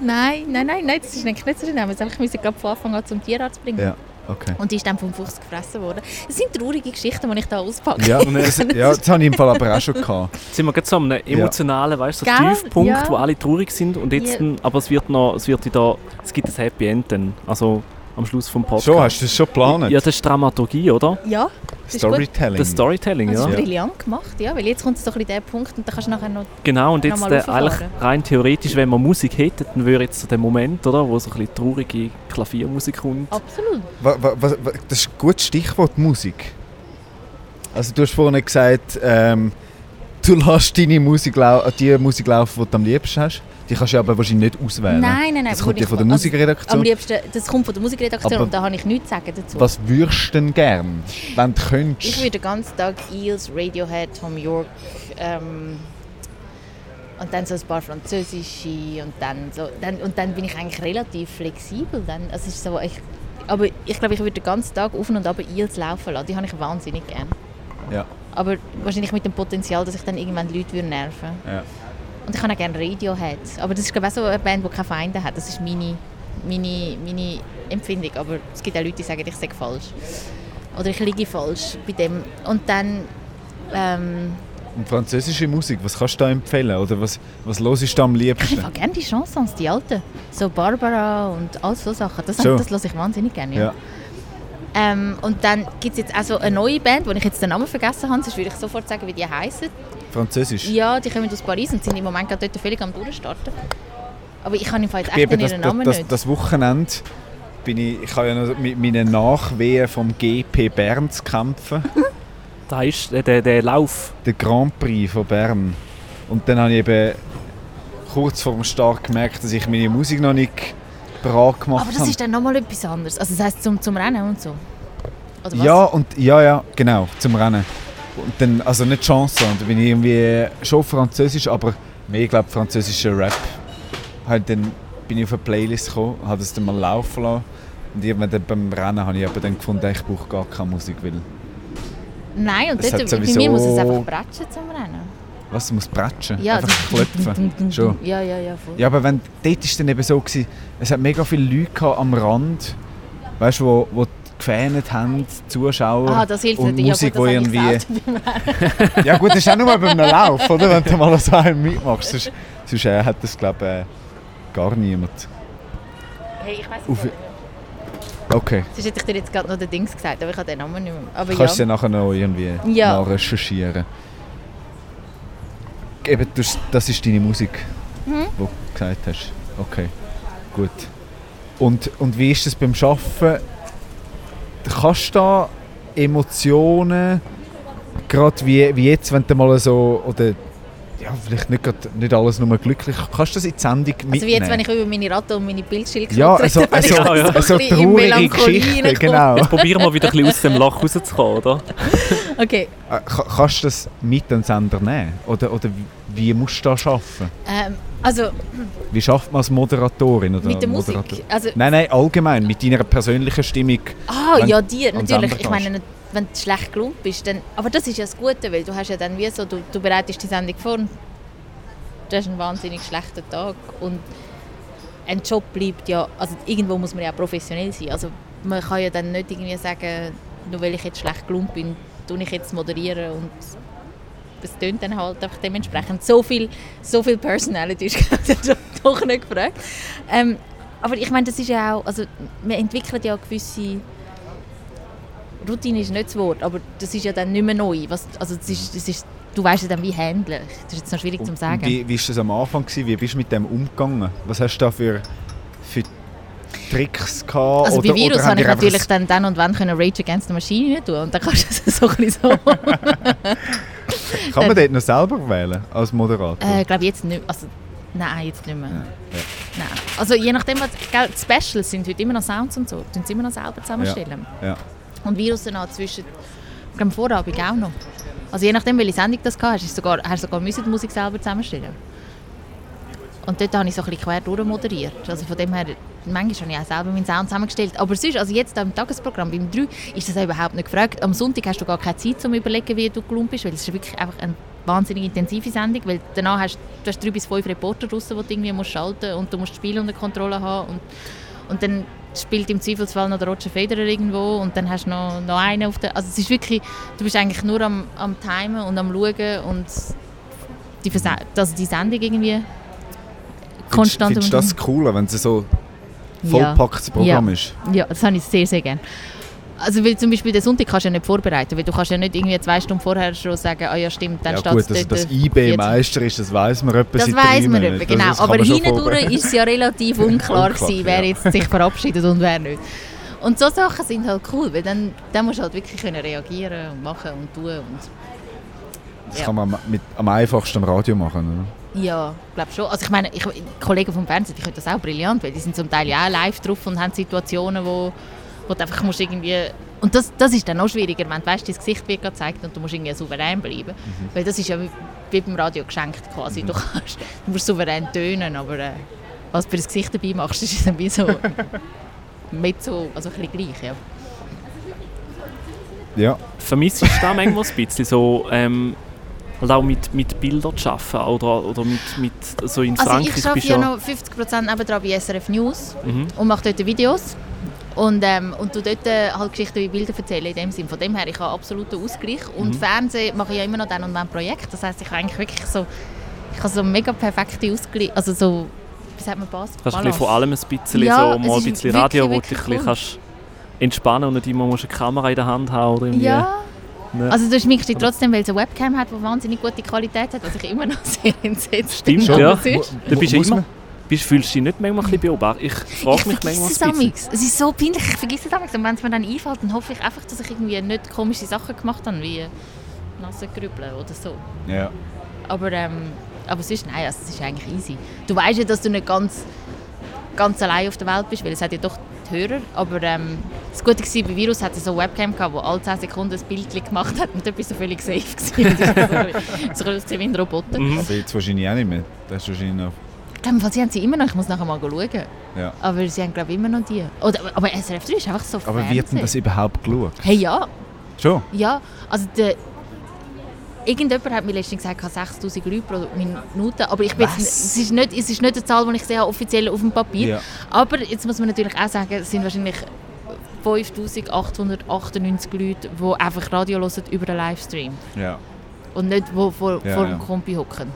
S5: Nein, nein, nein, nein, das ist eigentlich nicht so schlimm. Ich musste gerade von Anfang an zum Tierarzt bringen.
S1: Ja, okay.
S5: Und die ist dann vom Fuchs gefressen worden. Es sind traurige Geschichten, die ich da auspacke.
S1: Ja, das, ja, das habe ich im Fall aber auch schon gehabt.
S2: Jetzt sind wir gerade so an einem emotionalen, weißt du, so? Tiefpunkt,
S5: Ja.
S2: wo alle traurig sind und jetzt,
S5: Ja.
S2: aber es wird noch, es wird wieder, es gibt ein Happy End dann, also am Schluss vom Podcast.
S1: Schon, hast du das schon geplant?
S2: Ja, das ist Dramaturgie, oder?
S5: Ja, das ist.
S1: Storytelling.
S2: Das Storytelling,
S5: Das
S2: ja.
S5: ist
S1: Ja.
S5: brillant gemacht, ja, weil jetzt kommt so ein bisschen der Punkt und dann kannst du nachher noch...
S2: Genau, und jetzt äh, eigentlich rein theoretisch, wenn wir Musik hätten, dann wäre jetzt so der Moment, oder, wo so ein bisschen traurige Klaviermusik kommt.
S5: Absolut.
S1: Das ist ein gutes Stichwort, Musik. Also du hast vorhin gesagt, ähm, du lässt deine Musik lau äh, die Musik laufen, die du am liebsten hast. Die kannst du aber wahrscheinlich nicht auswählen.
S5: Nein, nein, nein.
S1: Das kommt ja
S5: ich-
S1: von der
S5: also,
S1: Musikredaktion.
S5: Am liebsten, das kommt von der Musikredaktion
S1: Aber-
S5: und da habe ich nichts zu sagen dazu.
S1: Was würdest du denn gern, wenn du
S5: Ich
S1: könntest?
S5: würde den ganzen Tag Eels, Radiohead, Tom York ähm, und dann so ein paar französische und dann so dann, und dann bin ich eigentlich relativ flexibel. Dann, also ist so, ich, aber ich glaube, ich würde den ganzen Tag auf und ab Eels laufen lassen. Die habe ich wahnsinnig gern.
S1: Ja.
S5: Aber wahrscheinlich mit dem Potenzial, dass ich dann irgendwann Leute würde nerven
S1: Ja.
S5: Und ich habe auch gerne Radiohead. Aber das ist glaube ich auch so eine Band, die keine Feinde hat. Das ist meine, meine, meine Empfindung. Aber es gibt auch Leute, die sagen, ich sage falsch. Oder ich liege falsch bei dem. Und dann... Ähm,
S1: Und französische Musik, was kannst du da empfehlen? Oder was, was hörst du am
S5: ich
S1: liebsten?
S5: mag gerne die Chansons, die alten. So Barbara und all so Sachen. Das,
S1: So.
S5: das höre ich wahnsinnig gerne. Ja.
S1: Ja.
S5: Ähm, und dann gibt es jetzt auch so eine neue Band, wo ich jetzt den Namen vergessen habe. Sonst würde ich sofort sagen, wie die heißen.
S1: Französisch?
S5: Ja, die kommen aus Paris und sind im Moment gerade dort völlig am Durchstarten. Aber ich kann im Fall jetzt echt
S1: eben
S5: ihren
S1: das,
S5: Namen
S1: das,
S5: nicht.
S1: das, das Wochenende bin ich, ich habe ja noch mit meinen Nachwehen vom GP Bern zu kämpfen.
S2: Da ist der, der Lauf.
S1: der Grand Prix von Bern. Und dann habe ich eben kurz vor dem Start gemerkt, dass ich meine Musik noch nicht bereit gemacht
S5: Aber das
S1: habe.
S5: ist dann nochmal etwas anderes. Also das heisst zum, zum Rennen und so? Oder was?
S1: ja, und, ja, ja, genau, zum Rennen. Und dann, also nicht Chanson, da bin ich irgendwie schon Französisch, aber mehr, glaube, französischer Rap. Halt dann bin ich auf eine Playlist gekommen, habe das dann mal laufen lassen. Und irgendwann dann beim Rennen habe ich aber dann gefunden, ich brauche gar keine Musik, weil
S5: Nein, und
S1: Es
S5: dort, bei mir muss es einfach bratschen zum Rennen.
S1: was, du musst bratschen,
S5: Ja,
S1: einfach klopfen. Schon.
S5: Ja, ja, ja, voll.
S1: Ja, aber wenn, dort war es dann eben so, gewesen, es hat mega viele Leute am Rand, weißt du, wo, wo gefähnet haben, Zuschauer.
S5: Ah, das hilft
S1: und
S5: nicht.
S1: Musik,
S5: ja, gut,
S1: irgendwie...
S5: beim.
S1: Ja gut, das ist auch nur bei einem Lauf, oder? Wenn du mal so einen mitmachst. Sonst, sonst äh, hat das, glaube ich, äh, gar niemand.
S5: Hey, ich
S1: Auf-
S5: nicht.
S1: Okay,
S5: Sonst hätte ich dir jetzt gerade noch den Dings gesagt, aber ich habe den Namen nicht mehr. Aber
S1: kannst du
S5: ja.
S1: ja nachher noch irgendwie
S5: Ja.
S1: mal recherchieren. Eben, das, das ist deine Musik,
S5: Mhm.
S1: die du gesagt hast. Okay, gut. Und, und wie ist es beim Arbeiten? Kannst du da Emotionen, gerade wie, wie jetzt, wenn du mal so, oder ja, vielleicht nicht, grad, nicht alles nur glücklich, kannst du das in die Sendung mitnehmen?
S5: Also wie jetzt, wenn ich über meine Ratte und meine Bildschildkröte
S1: Ja, also,
S5: rede,
S1: also,
S5: ich
S2: ja,
S1: also traurige Geschichten, genau.
S2: Jetzt probieren wir wieder ein bisschen aus dem Loch rauszukommen, oder?
S5: Okay,
S1: Äh, ka- Kannst du das mit den Sender nehmen? Oder, oder wie- wie musst du da arbeiten?
S5: ähm, also
S1: Wie schafft man als Moderatorin? Oder
S5: mit der Musik.
S1: Moderator?
S5: Also,
S1: Nein, nein, allgemein, mit deiner persönlichen Stimmung.
S5: ah,
S1: wenn
S5: ja, dir,
S1: ans
S5: natürlich. Ich meine, wenn du schlecht gelaunt bist, dann... Aber das ist ja das Gute, weil du hast ja dann wie so, du, du bereitest die Sendung vor du hast einen wahnsinnig schlechten Tag und ein Job bleibt ja... Also irgendwo muss man ja professionell sein. Also man kann ja dann nicht irgendwie sagen, nur weil ich jetzt schlecht gelaunt bin, tue ich jetzt moderieren und das tönt dann halt einfach dementsprechend. So viel, so viel Personality ist doch nicht gefragt. Ähm, aber ich meine, das ist ja auch, also man entwickelt ja gewisse Routine ist nicht das Wort, aber das ist ja dann nicht mehr neu. Was, also das ist, das ist, du weißt ja dann, wie handeln. Das ist jetzt noch schwierig zu sagen.
S1: Wie, wie war das am Anfang? Gewesen? Wie bist du mit dem umgegangen? Was hast du da für, für Tricks gehabt?
S5: Also
S1: oder,
S5: bei Virus habe ich natürlich dann, dann und wann können Rage Against the Machine tun und dann kannst du das so ein bisschen so.
S1: Kann man dort noch selber wählen als Moderator?
S5: äh, ich glaube jetzt nicht also Nein, jetzt nicht mehr.
S1: ja.
S5: Nein. Also je nachdem, was, gell, die Specials sind heute immer noch Sounds und so, tun sie immer noch selber zusammenstellen.
S1: Ja.
S5: Und Virus auch zwischen, am Vorabend auch noch. Also je nachdem, welche Sendung das hast, hast du sogar, hast du sogar müssen die Musik selber zusammenstellen. Und dort habe ich so ein bisschen quer durchmoderiert. Also von dem her, manchmal habe ich auch selber meinen Sound zusammengestellt. Aber sonst, also jetzt im Tagesprogramm, beim 3, ist das überhaupt nicht gefragt. Am Sonntag hast du gar keine Zeit, um zu überlegen, wie du gelungen bist, weil es ist wirklich einfach eine wahnsinnig intensive Sendung, weil danach hast du hast drei bis fünf Reporter draussen, die du irgendwie musst schalten und du musst das Spiel unter Kontrolle haben und, und dann spielt im Zweifelsfall noch der Roger Federer irgendwo und dann hast du noch, noch einen auf der... Also es ist wirklich, du bist eigentlich nur am, am Timen und am Schauen und die, also die Sendung irgendwie konstant...
S1: Findest du das cooler, wenn es so vollpacktes Programm ist?
S5: Ja, das habe ich sehr, sehr gerne. Also weil zum Beispiel den Sonntag kannst du ja nicht vorbereiten, weil du kannst ja nicht irgendwie zwei Stunden vorher schon sagen, ah ja stimmt, dann
S1: Ja
S5: steht
S1: gut,
S5: es
S1: dass
S5: dort.
S1: das
S5: äh,
S1: IB
S5: jetzt-
S1: Meister ist, das weiß man etwa
S5: Das weiß man etwa, genau.
S1: Das kann
S5: Aber hindurch ist es ja relativ unklar,
S1: Unklar,
S5: gewesen, wer
S1: ja.
S5: jetzt sich verabschiedet und wer nicht. Und so Sachen sind halt cool, weil dann, dann musst du halt wirklich können reagieren und machen und tun. Und
S1: Das
S5: Ja.
S1: kann man mit, am einfachsten am Radio machen,
S5: ja, ich glaube schon. Also ich meine, ich, die Kollegen vom Fernsehen, die können das auch brillant, weil die sind zum Teil ja auch live drauf und haben Situationen, wo, wo du einfach musst irgendwie... Und das, das ist dann noch schwieriger, wenn du weißt, dein Gesicht wird gezeigt und du musst irgendwie souverän bleiben. Weil das ist ja wie, wie beim Radio geschenkt quasi. Du, kannst, du musst souverän tönen, aber äh, was du für das Gesicht dabei machst, ist dann wie so... mit so, also ein bisschen gleich, ja.
S1: Ja.
S2: Vermisst du da manchmal ein bisschen so, ähm, halt auch mit, mit Bildern zu arbeiten oder, oder mit, mit so in
S5: Also
S2: Frankreich
S5: ich arbeite ja
S2: du
S5: noch 50% nebendran bei SRF News
S2: Mhm.
S5: und mache dort Videos. Und, ähm, und tu dort äh, halt Geschichten wie Bilder erzählen in dem Sinn. Von dem her, ich habe absoluten Ausgleich. Und
S2: Mhm.
S5: Fernsehen mache ich ja immer noch dann und wann Projekt. Das heisst, ich habe eigentlich wirklich so, ich habe so mega perfekte Ausgleich. Also so, wie sagt man?
S2: Kannst du ein bisschen von allem ein bisschen,
S5: Ja,
S2: so mal ein bisschen
S5: wirklich,
S2: Radio, wo du
S5: wirklich
S2: dich
S5: cool.
S2: kannst entspannen und nicht immer musst eine Kamera in der Hand haben oder irgendwie.
S5: Ja,
S2: Ne?
S5: also du schminkst dich trotzdem, weil es eine Webcam hat, die wahnsinnig gute Qualität hat, was ich immer noch sehr entsetzt bin.
S2: Stimmt, ja. Da bist du immer, bist, fühlst du dich nicht manchmal ein bisschen beobachtet? Ich frage
S5: ich
S2: mich
S5: vergesse
S2: manchmal
S5: es
S2: ein bisschen.
S5: Es ist so peinlich, ich vergesse es amigs. Und wenn es mir dann einfällt, dann hoffe ich einfach, dass ich irgendwie nicht komische Sachen gemacht habe, wie nasse Grübeln oder so.
S1: ja.
S5: Aber, ähm, aber sonst, nein, also, es ist eigentlich easy. Du weißt ja, dass du nicht ganz, ganz allein auf der Welt bist, weil es hat ja doch die Hörer. Aber ähm, das Gute war, bei Virus hatte so eine Webcam, gehabt, wo alle 10 Sekunden ein Bild gemacht hat und dort bist du völlig safe gewesen. so ein wie ein Roboter.
S2: Mhm.
S1: Aber jetzt wahrscheinlich auch nicht mehr. Das ist wahrscheinlich noch...
S5: Ich glaube, sie haben sie immer noch, ich muss nachher mal schauen.
S1: Ja.
S5: Aber sie haben glaube ich immer noch die. Oder, aber SRF 3 ist einfach so
S1: Aber wird denn
S5: Fernsehen.
S1: das überhaupt geschaut?
S5: Hey ja,
S1: Schon?
S5: ja. Also der, irgendjemand hat mir letztens gesagt, ich habe 6000 Leute pro Minute. Aber ich bin jetzt, es, ist nicht, es ist nicht eine Zahl, die ich sehe, offiziell auf dem Papier.
S1: Ja.
S5: Aber jetzt muss man natürlich auch sagen, es sind wahrscheinlich 5898 Leute, die einfach Radio hören über den Livestream.
S1: Ja.
S5: Und nicht, die vor,
S1: Ja,
S5: vor dem Kompi hocken.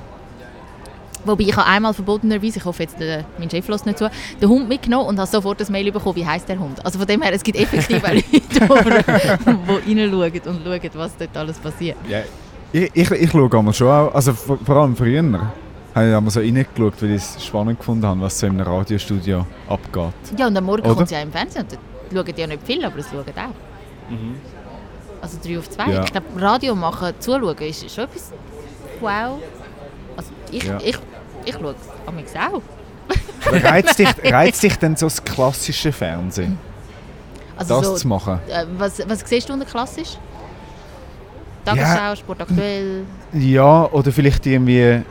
S5: Wobei ich habe einmal verbotenerweise, ich hoffe jetzt, der, mein Chef lässt nicht zu, den Hund mitgenommen und habe sofort ein Mail bekommen, wie heißt der Hund. Also von dem her, es gibt effektiv auch Leute, die, die reinschauen und schauen, was dort alles passiert.
S1: ja. Ich, ich, ich schaue einmal schon auch, also vor, vor allem früher, habe ich einmal so reingeschaut, weil ich es spannend gefunden habe, was so in einem Radiostudio abgeht.
S5: Ja, und am Morgen
S1: Oder?
S5: kommt es ja im Fernsehen und dort schauen die ja nicht viel, aber es schauen auch.
S2: Mhm.
S5: Also 3 auf 2.
S1: Ja.
S5: Ich glaube, Radio machen, zuschauen ist schon etwas wow. Also ich,
S1: Ja.
S5: ich, ich schaue es amigs auch.
S1: Reizt dich, reizt dich denn so das klassische Fernsehen,
S5: Also
S1: das
S5: so,
S1: zu machen?
S5: Äh, was, was siehst du unter klassisch? Tagesschau, Sport aktuell.
S1: Ja, oder vielleicht irgendwie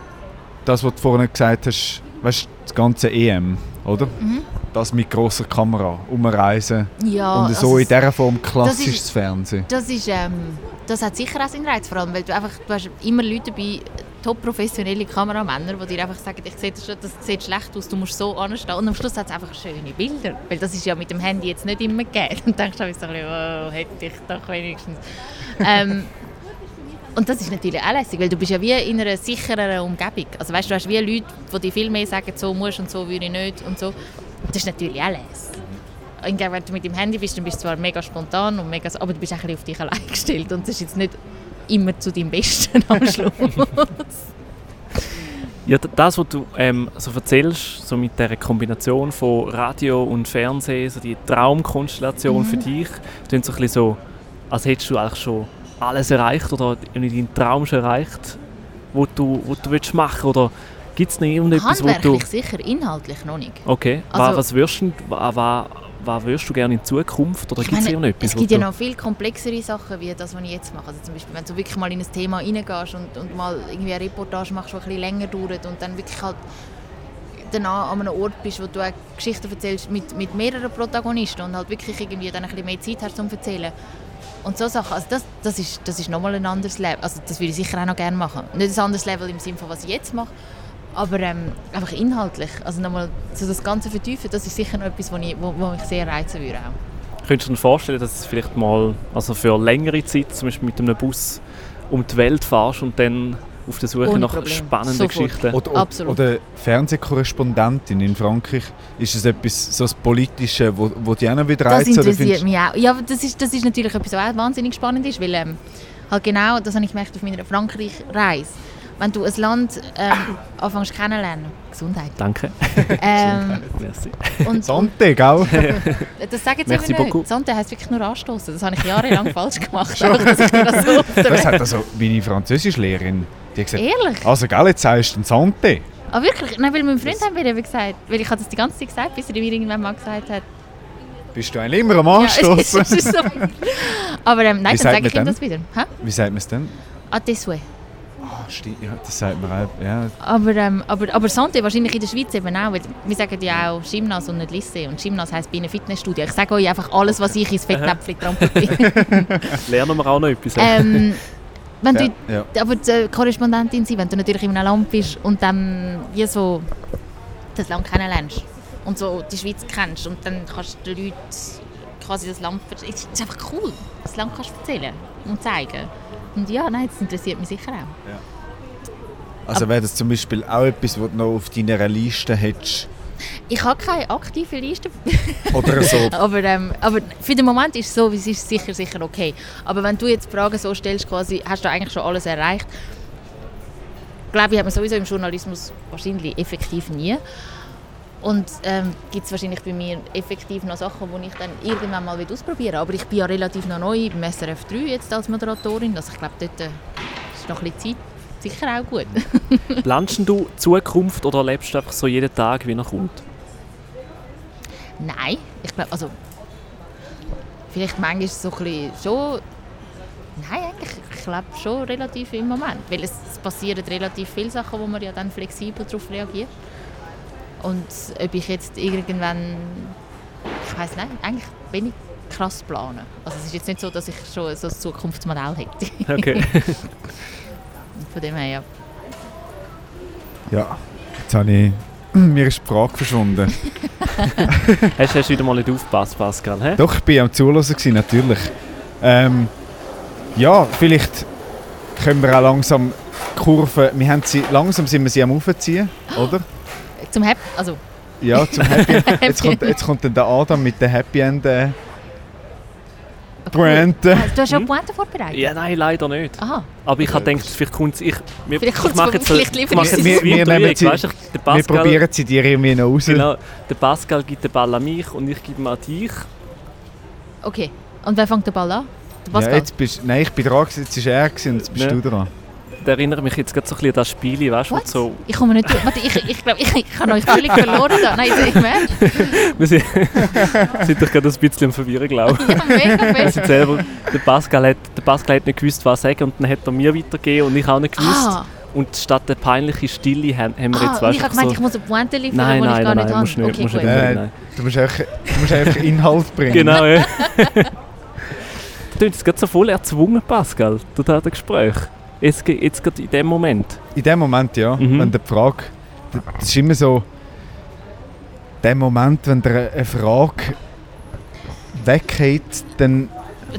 S1: das, was du vorhin gesagt hast, weißt das ganze EM, oder?
S5: Mhm.
S1: Das mit grosser Kamera, umreisen
S5: Ja,
S1: und so
S5: also
S1: in
S5: es-
S1: dieser Form klassisches Fernsehen.
S5: Das ist, ähm, das hat sicher auch seinen Reiz, vor allem, weil du einfach, du hast immer Leute dabei, top professionelle Kameramänner, die dir einfach sagen, ich sehe das, schon, das sieht schlecht aus, du musst so anstehen. Und am Schluss hat es einfach schöne Bilder, weil das ist ja mit dem Handy jetzt nicht immer gegeben. Dann denkst du so ein bisschen, wow, hätte ich doch wenigstens. ähm, und das ist natürlich auch lässig, weil du bist ja wie in einer sichereren Umgebung. Also weißt du, du hast wie Leute, die dir viel mehr sagen, so musst und so würde ich nicht und so. Das ist natürlich auch lässig. Hingegen, Wenn du mit dem Handy bist, dann bist du zwar mega spontan, und mega, aber du bist auch ein bisschen auf dich allein gestellt und das ist jetzt nicht immer zu deinem Besten am Schluss.
S2: Ja, das, was du ähm, so erzählst, so mit dieser Kombination von Radio und Fernsehen, so die Traumkonstellation für dich, klingt so ein bisschen so, als hättest du eigentlich schon alles erreicht oder deinen Traum schon erreicht, wo du, wo du willst machen oder gibt es noch irgendetwas, wo du...
S5: Sicher, inhaltlich noch nicht.
S2: Okay,
S5: Also-
S2: was, würdest du, was, was, du gerne in Zukunft oder gibt es irgendetwas,
S5: es gibt ja noch viel komplexere Sachen, wie das, was ich jetzt mache. Also zum Beispiel, wenn du wirklich mal in ein Thema reingehst und, und mal irgendwie eine Reportage machst, die ein bisschen länger dauert und dann wirklich halt danach an einem Ort bist, wo du auch Geschichten erzählst mit, mit mehreren Protagonisten und halt wirklich irgendwie dann ein bisschen mehr Zeit hast zum Erzählen. Und so Sachen, also das, das ist, das ist nochmal ein anderes Level. Also das würde ich sicher auch noch gerne machen. Nicht ein anderes Level im Sinne von, was ich jetzt mache, aber ähm, einfach inhaltlich. Also nochmal so das Ganze vertiefen, das ist sicher noch etwas, was wo, wo mich sehr reizen würde auch.
S2: Könntest du dir vorstellen, dass du vielleicht mal also für längere Zeit zum Beispiel mit einem Bus um die Welt fährst und dann auf der Suche
S5: Ohne
S2: nach
S5: Problem.
S2: spannenden
S5: Sofort.
S2: Geschichten?
S1: Oder, oder,
S5: Absolut.
S1: oder Fernsehkorrespondentin in Frankreich. Ist es etwas so das Politische, wo, wo die auch noch wieder
S5: Das
S1: reizt? oder
S5: interessiert mich auch. Ja, aber das ist, das ist natürlich etwas, was auch wahnsinnig spannend ist, weil ähm, halt genau, das habe ich gemerkt auf meiner Frankreich-Reise. Wenn du ein Land ähm, anfängst kennenlernen, Gesundheit,
S2: Danke.
S5: ähm,
S2: Merci.
S5: und,
S1: Sante, gell?
S5: das sagen sie
S2: Merci
S5: aber nicht.
S2: beaucoup.
S5: Sante heisst wirklich nur anstoßen. Das habe ich jahrelang falsch gemacht. Dir das
S1: Das hat also meine Französischlehrerin die gesagt,
S5: Ehrlich?
S1: also gell, jetzt sagst du ein Sante.
S5: Aber wirklich? Nein, weil mein Freund hat mir eben gesagt, weil ich habe das die ganze Zeit gesagt, bis er mir irgendwann mal gesagt hat,
S1: Bist du eigentlich immer am
S5: ja, es
S1: Anstoßen?
S5: ist so. Aber ähm, nein,
S1: Wie
S5: dann sage ich ihm das wieder. Hä?
S1: Wie sagt man es denn?
S5: Tes souhaits.
S1: Stimmt, ja, das sagt man auch. Ja,
S5: Aber, ähm, aber, aber Santé wahrscheinlich in der Schweiz eben auch. Weil wir sagen ja auch Gymnas und nicht Lycée. Und Gymnas heisst bei einem Fitnessstudio. Ich sage euch einfach alles, was ich ins Fettnäpfchen transportiere.
S2: Lernen wir auch noch etwas.
S5: ähm, wenn du,
S1: ja.
S5: aber die Korrespondentin sein, wenn du natürlich in einem Land bist und dann wie so das Land kennenlernst und so die Schweiz kennst und dann kannst du den Leuten quasi das Land erzählen. Es ist einfach cool, das Land kannst du erzählen und zeigen. Und ja, nein, das interessiert mich sicher auch.
S1: Also wäre das zum Beispiel auch etwas, was du noch auf deiner Liste hättest?
S5: Ich habe keine aktive Liste
S1: Oder so?
S5: Aber, ähm, aber für den Moment ist es so, wie es ist, sicher, sicher okay. Aber wenn du jetzt Fragen so stellst, quasi, hast du eigentlich schon alles erreicht? Glaube ich, hat man sowieso im Journalismus wahrscheinlich effektiv nie. Und ähm, gibt es wahrscheinlich bei mir effektiv noch Sachen, die ich dann irgendwann mal ausprobieren will. Aber ich bin ja relativ noch neu beim SRF 3 jetzt als Moderatorin. Also ich glaube, dort äh, ist noch ein bisschen Zeit. Sicher auch gut.
S2: Planst du Zukunft oder lebst du einfach so jeden Tag, wie er kommt?
S5: Nein, ich glaube, also vielleicht manchmal so ein bisschen schon. Nein, eigentlich, ich glaube schon relativ im Moment, weil es, es passieren relativ viele Sachen, wo man ja dann flexibel darauf reagiert. Und ob ich jetzt irgendwann, ich weiß nicht, eigentlich wenig krass planen. Also es ist jetzt nicht so, dass ich schon so ein Zukunftsmodell hätte.
S2: Okay.
S5: Von dem her, ja.
S1: Ja, jetzt habe ich... Mir ist die Frage verschwunden.
S2: hast, hast du wieder mal nicht aufgepasst, Pascal? Hä?
S1: Doch, ich war am Zuhören, gewesen, natürlich. Ähm, ja, vielleicht können wir auch langsam die Kurve... Wir haben sie, langsam sind wir sie am Aufziehen, oder?
S5: Zum Happy, also
S1: Ja, zum Happy End. Jetzt kommt, jetzt kommt dann der Adam mit der Happy End äh, Pointe.
S5: Ah, du hast schon Pointe vorbereitet?
S2: Ja, nein, leider nicht.
S5: Aha,
S2: Aber ich habe gedacht, vielleicht kommt es... Ich, wir,
S5: Vielleicht
S2: ich mache jetzt,
S5: vielleicht
S2: ich
S5: liefern
S2: mache jetzt
S1: Wir- wir nehmen sie-
S2: weißt? Der
S1: Wir
S2: Pascal,
S1: probieren sie dir irgendwie noch raus.
S2: Genau, der Pascal gibt den Ball an mich und ich gebe ihn an dich.
S5: okay. Und wer fängt den Ball an? Der
S1: Ja,
S5: Pascal?
S1: jetzt bist, nein, ich bin dran, jetzt war er und jetzt bist
S2: Ja.
S1: du dran.
S2: Erinnere mich jetzt gerade so ein bisschen an das Spiel, weißt du, so...
S5: Ich komme nicht durch. Warte, ich, ich glaube, ich, ich habe euch völlig verloren da. Nein, ich merke.
S2: Wir sind, sind doch gerade ein bisschen am Verwirren, glaube ich.
S5: Ja, mega
S2: sind selber, der, Pascal hat, der Pascal hat nicht gewusst, was sagen und dann hat er mir weitergegeben und ich auch nicht gewusst.
S5: Ah,
S2: Und statt der peinlichen Stille haben, haben wir
S5: ah
S2: jetzt, weißt
S5: ich habe gemeint,
S2: so...
S5: ich muss eine Pointe liefern,
S2: Nein,
S5: die ich
S2: nein,
S5: gar
S2: nein,
S5: nicht
S2: nein, musst nicht,
S5: Okay,
S2: musst nicht.
S1: Nein,
S2: nein.
S1: Du musst einfach, du musst einfach Inhalt bringen.
S2: Genau, ja. Du bist gerade so voll erzwungen, Pascal, durch das Gespräch. Jetzt, jetzt gerade in dem Moment.
S1: In dem Moment, ja.
S2: Mhm.
S1: Wenn der Frage... Das ist immer so... Der Moment, wenn der eine Frage weggeht, dann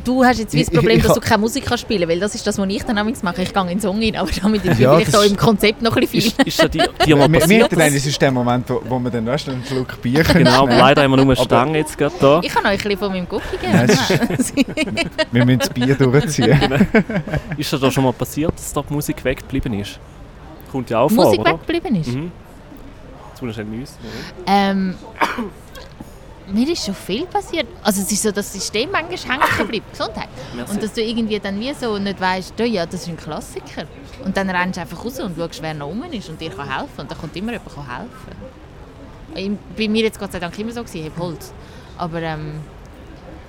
S5: du hast jetzt wie das
S1: Ich-
S5: Problem,
S1: ich
S5: dass
S1: ha-
S5: du keine Musik kannst spielen weil das ist das, was ich dann amigs mache. Ich gehe in den Song rein, aber damit ist
S1: Ja,
S5: vielleicht
S1: das
S5: auch
S1: ist-
S5: im Konzept noch ein bisschen
S2: Ist,
S5: viel.
S2: ist ja dir, dir mal
S1: Wir, wir
S2: passiert?
S1: hatten das ist der Moment, wo, wo wir dann du, einen Schluck Bier können
S2: Genau,
S1: nehmen.
S2: leider haben wir nur eine Stange jetzt gerade da.
S5: Ich kann euch ein bisschen von meinem Cookie
S1: Nein,
S5: geben.
S1: Wir müssen das Bier durchziehen.
S2: Ist dir da schon mal passiert, dass da die Musik weggeblieben ist? Kommt ja auch
S5: Die
S2: vor,
S5: Musik
S2: oder?
S5: weggeblieben ist.
S2: Mhm. Ich schnell nüssen.
S5: Ähm, mir ist schon viel passiert. Also es ist so, dass das System manchmal hängen bleibt. Gesundheit.
S2: Merci.
S5: Und dass du irgendwie dann wie so nicht weißt, «Oh ja, das ist ein Klassiker. Und dann rennst du einfach raus und schaust, wer noch rum ist und dir kann helfen. Und dann kommt immer jemand helfen. Bei mir jetzt Gott sei Dank immer so gewesen, ich habe Holz. Aber, ähm,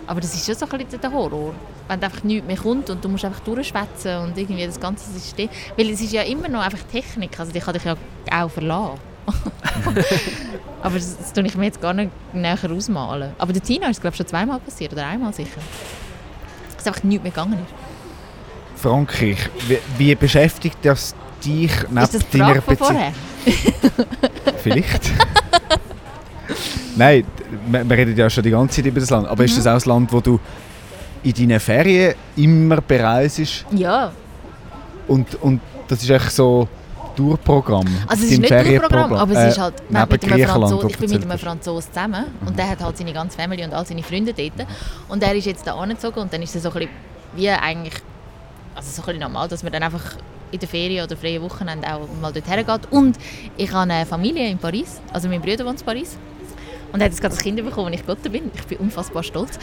S5: aber das ist schon so ein bisschen der Horror. Wenn einfach nichts mehr kommt und du musst einfach durchschwätzen und irgendwie das ganze System... Weil es ist ja immer noch einfach Technik, also die kann dich ja auch verlassen. aber das, das tue ich mir jetzt gar nicht näher ausmalen. Aber der Tina ist es glaube ich schon zweimal passiert, oder einmal sicher. Dass einfach nichts mehr gegangen ist.
S1: Frankreich, wie, wie beschäftigt das dich neben
S5: ist das
S1: deiner Beziehung?
S5: vorher?
S1: Vielleicht. Nein, wir, wir reden ja schon die ganze Zeit über das Land. Aber ist
S5: Mhm.
S1: das auch das Land, wo du in deinen Ferien immer bereist?
S5: Ja,
S1: Und, und das ist echt so Durchprogramm?
S5: Also es ist nicht Programm,
S1: Ferienprogramm?
S5: aber
S1: Äh,
S5: es ist halt
S1: neben
S5: mit einem Franzosen, ich bin mit einem. Franzosen zusammen und der hat halt seine ganze Family und all seine Freunde dort und er ist jetzt da angezogen und dann ist es so ein bisschen wie eigentlich, also so ein bisschen normal, dass man dann einfach in der Ferien oder freien Wochenende auch mal dort hergeht und ich habe eine Familie in Paris, also mein Bruder wohnt in Paris und er hat jetzt gerade ein Kind bekommen, als ich Gott bin. Ich bin unfassbar stolz.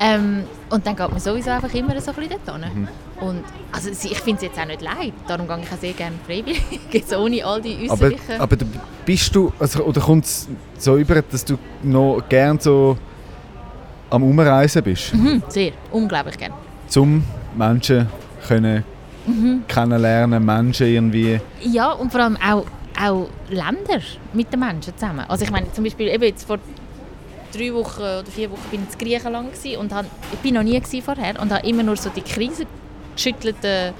S5: Ähm, und dann geht man sowieso einfach immer so ein bisschen dort.
S1: Mhm.
S5: Und also ich finde es jetzt auch nicht leid. Darum gehe ich auch sehr gerne freiwillig, jetzt ohne all die
S1: Aber,
S5: äußerlichen...
S1: aber du- bist du, also, oder kommt es so über, dass du noch gern so am Umreisen bist,
S5: Mhm, sehr, unglaublich gerne.
S1: zum Menschen können
S5: Mhm.
S1: kennenlernen, Menschen irgendwie.
S5: Ja, und vor allem auch, auch Länder mit den Menschen zusammen. Also ich meine, zum Beispiel eben jetzt vor drei Wochen oder vier Wochen bin ich in Griechenland und hab, ich bin noch nie vorher und habe immer nur so die krisengeschüttelten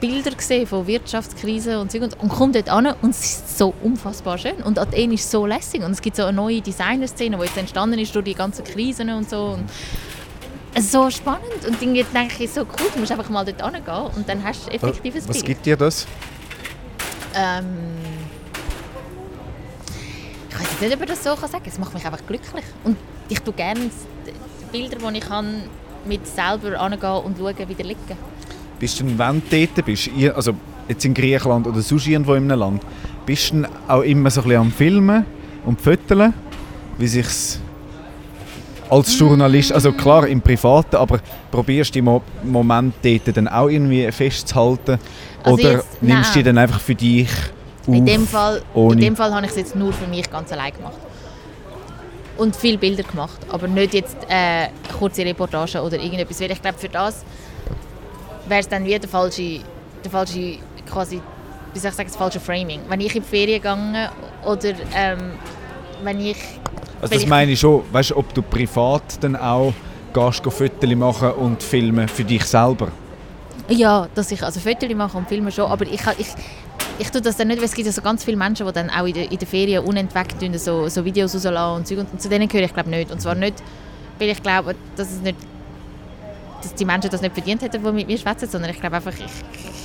S5: Bilder gesehen von Wirtschaftskrise und so und, und komme dort an und es ist so unfassbar schön und Athen ist so lässig und es gibt so eine neue Designerszene, die jetzt entstanden ist durch die ganzen Krisen und so und es ist so spannend und irgendwie denke ich so cool, du musst einfach mal dort hingehen und dann hast du effektiv ein
S1: Was
S5: Bild.
S1: gibt dir das?
S5: Ähm, ich weiß nicht, ob ich das so kann sagen Es macht mich einfach glücklich. Und ich tue gerne die Bilder, die ich kann, mit selber angehen und schauen, wie die liegen.
S1: Bist du, wenn du dort bist, also jetzt in Griechenland oder sonst irgendwo in einem Land, bist du auch immer so ein bisschen am Filmen und Foteln, wie sich's als Journalist, also klar im Privaten, aber probierst du die Mo Moment dort dann auch irgendwie festzuhalten
S5: Also
S1: oder
S5: jetzt-
S1: nimmst du die dann einfach für dich?
S5: In dem, Fall,
S1: ohne-
S5: in dem Fall habe ich es jetzt nur für mich ganz allein gemacht. Und viele Bilder gemacht, aber nicht jetzt äh, kurze Reportagen oder irgendetwas. Weil ich glaube, für das wäre es dann wie der falsche, der falsche quasi, wie soll ich sagen, das falsche Framing. Wenn ich in die Ferien gehe oder ähm, wenn ich
S1: Also das meine ich schon, weißt du, ob du privat dann auch gehst, Fotos machen und filmen für dich selber.
S5: Ja, dass ich also Fotos mache und filme schon, aber ich, ich, ich tue das dann nicht, weil es gibt ja so ganz viele Menschen, die dann auch in der, in der Ferien unentwegt tun, so, so Videos rauslassen und Zeug und, zu denen gehöre ich glaube nicht. Und zwar nicht, weil ich glaube, dass es nicht dass die Menschen das nicht verdient hätten, die mit mir schwätzen, sondern ich glaube einfach, ich,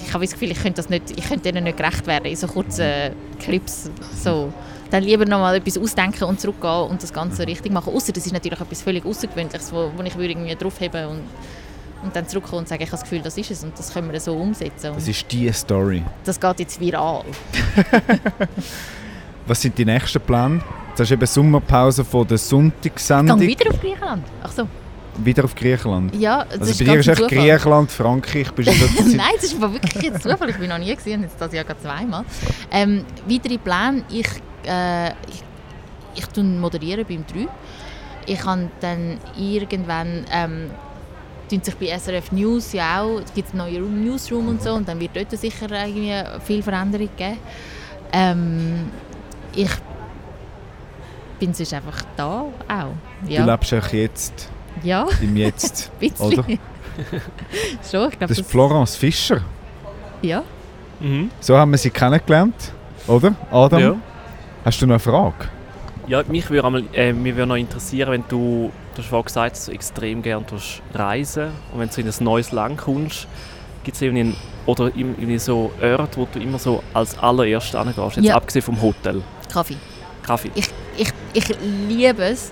S5: ich habe das Gefühl, ich könnte, das nicht, ich könnte denen nicht gerecht werden in so kurzen Clips. So. Dann lieber noch mal etwas ausdenken und zurückgehen und das Ganze richtig machen. Außer das ist natürlich etwas völlig Außergewöhnliches, wo, wo ich würde irgendwie draufheben und, und dann zurückkommen und sagen, ich habe das Gefühl, das ist es und das können wir so umsetzen. Und
S1: Das ist die Story.
S5: das geht jetzt viral.
S1: Was sind die nächsten Pläne? Das ist eben Sommerpause von der
S5: Ich
S1: Sonntagssendung.
S5: gehe wieder auf Griechenland. Ach so.
S1: Wieder auf Griechenland.
S5: Ja, das
S1: Also
S5: ist
S1: bei dir ist echt. Griechenland, Frankreich, bist du
S5: Nein, es ist wirklich jetzt Zufall. Ich bin noch nie gesehen, jetzt das Jahr gerade zweimal. Ähm, weitere Pläne, ich, äh, ich, ich tue moderieren beim 3. Ich kann dann irgendwann, ähm, tun sich bei SRF News ja auch, es gibt einen neuen Newsroom und so und dann wird dort sicher irgendwie viel Veränderung geben. Ähm, ich bin sonst einfach da auch.
S1: Du
S5: Ja,
S1: lebst echt jetzt,
S5: ja
S1: im Jetzt. Oder?
S5: Schon, ich glaube,
S1: Das ist Florence Fischer.
S5: ja.
S2: Mhm.
S1: So haben wir sie kennengelernt, oder? Adam,
S2: Ja.
S1: hast du noch eine Frage?
S2: Ja, mich würde einmal, äh, mich würde noch interessieren, wenn du du hast vorhin gesagt, dass du extrem gerne reisen und wenn du in ein neues Land kommst, gibt es irgendwie, einen- oder irgendwie so Orte, wo du immer so als allererstes hingehst, jetzt
S5: Ja.
S2: abgesehen vom Hotel.
S5: Kaffee.
S2: Kaffee.
S5: Ich, ich, ich liebe es.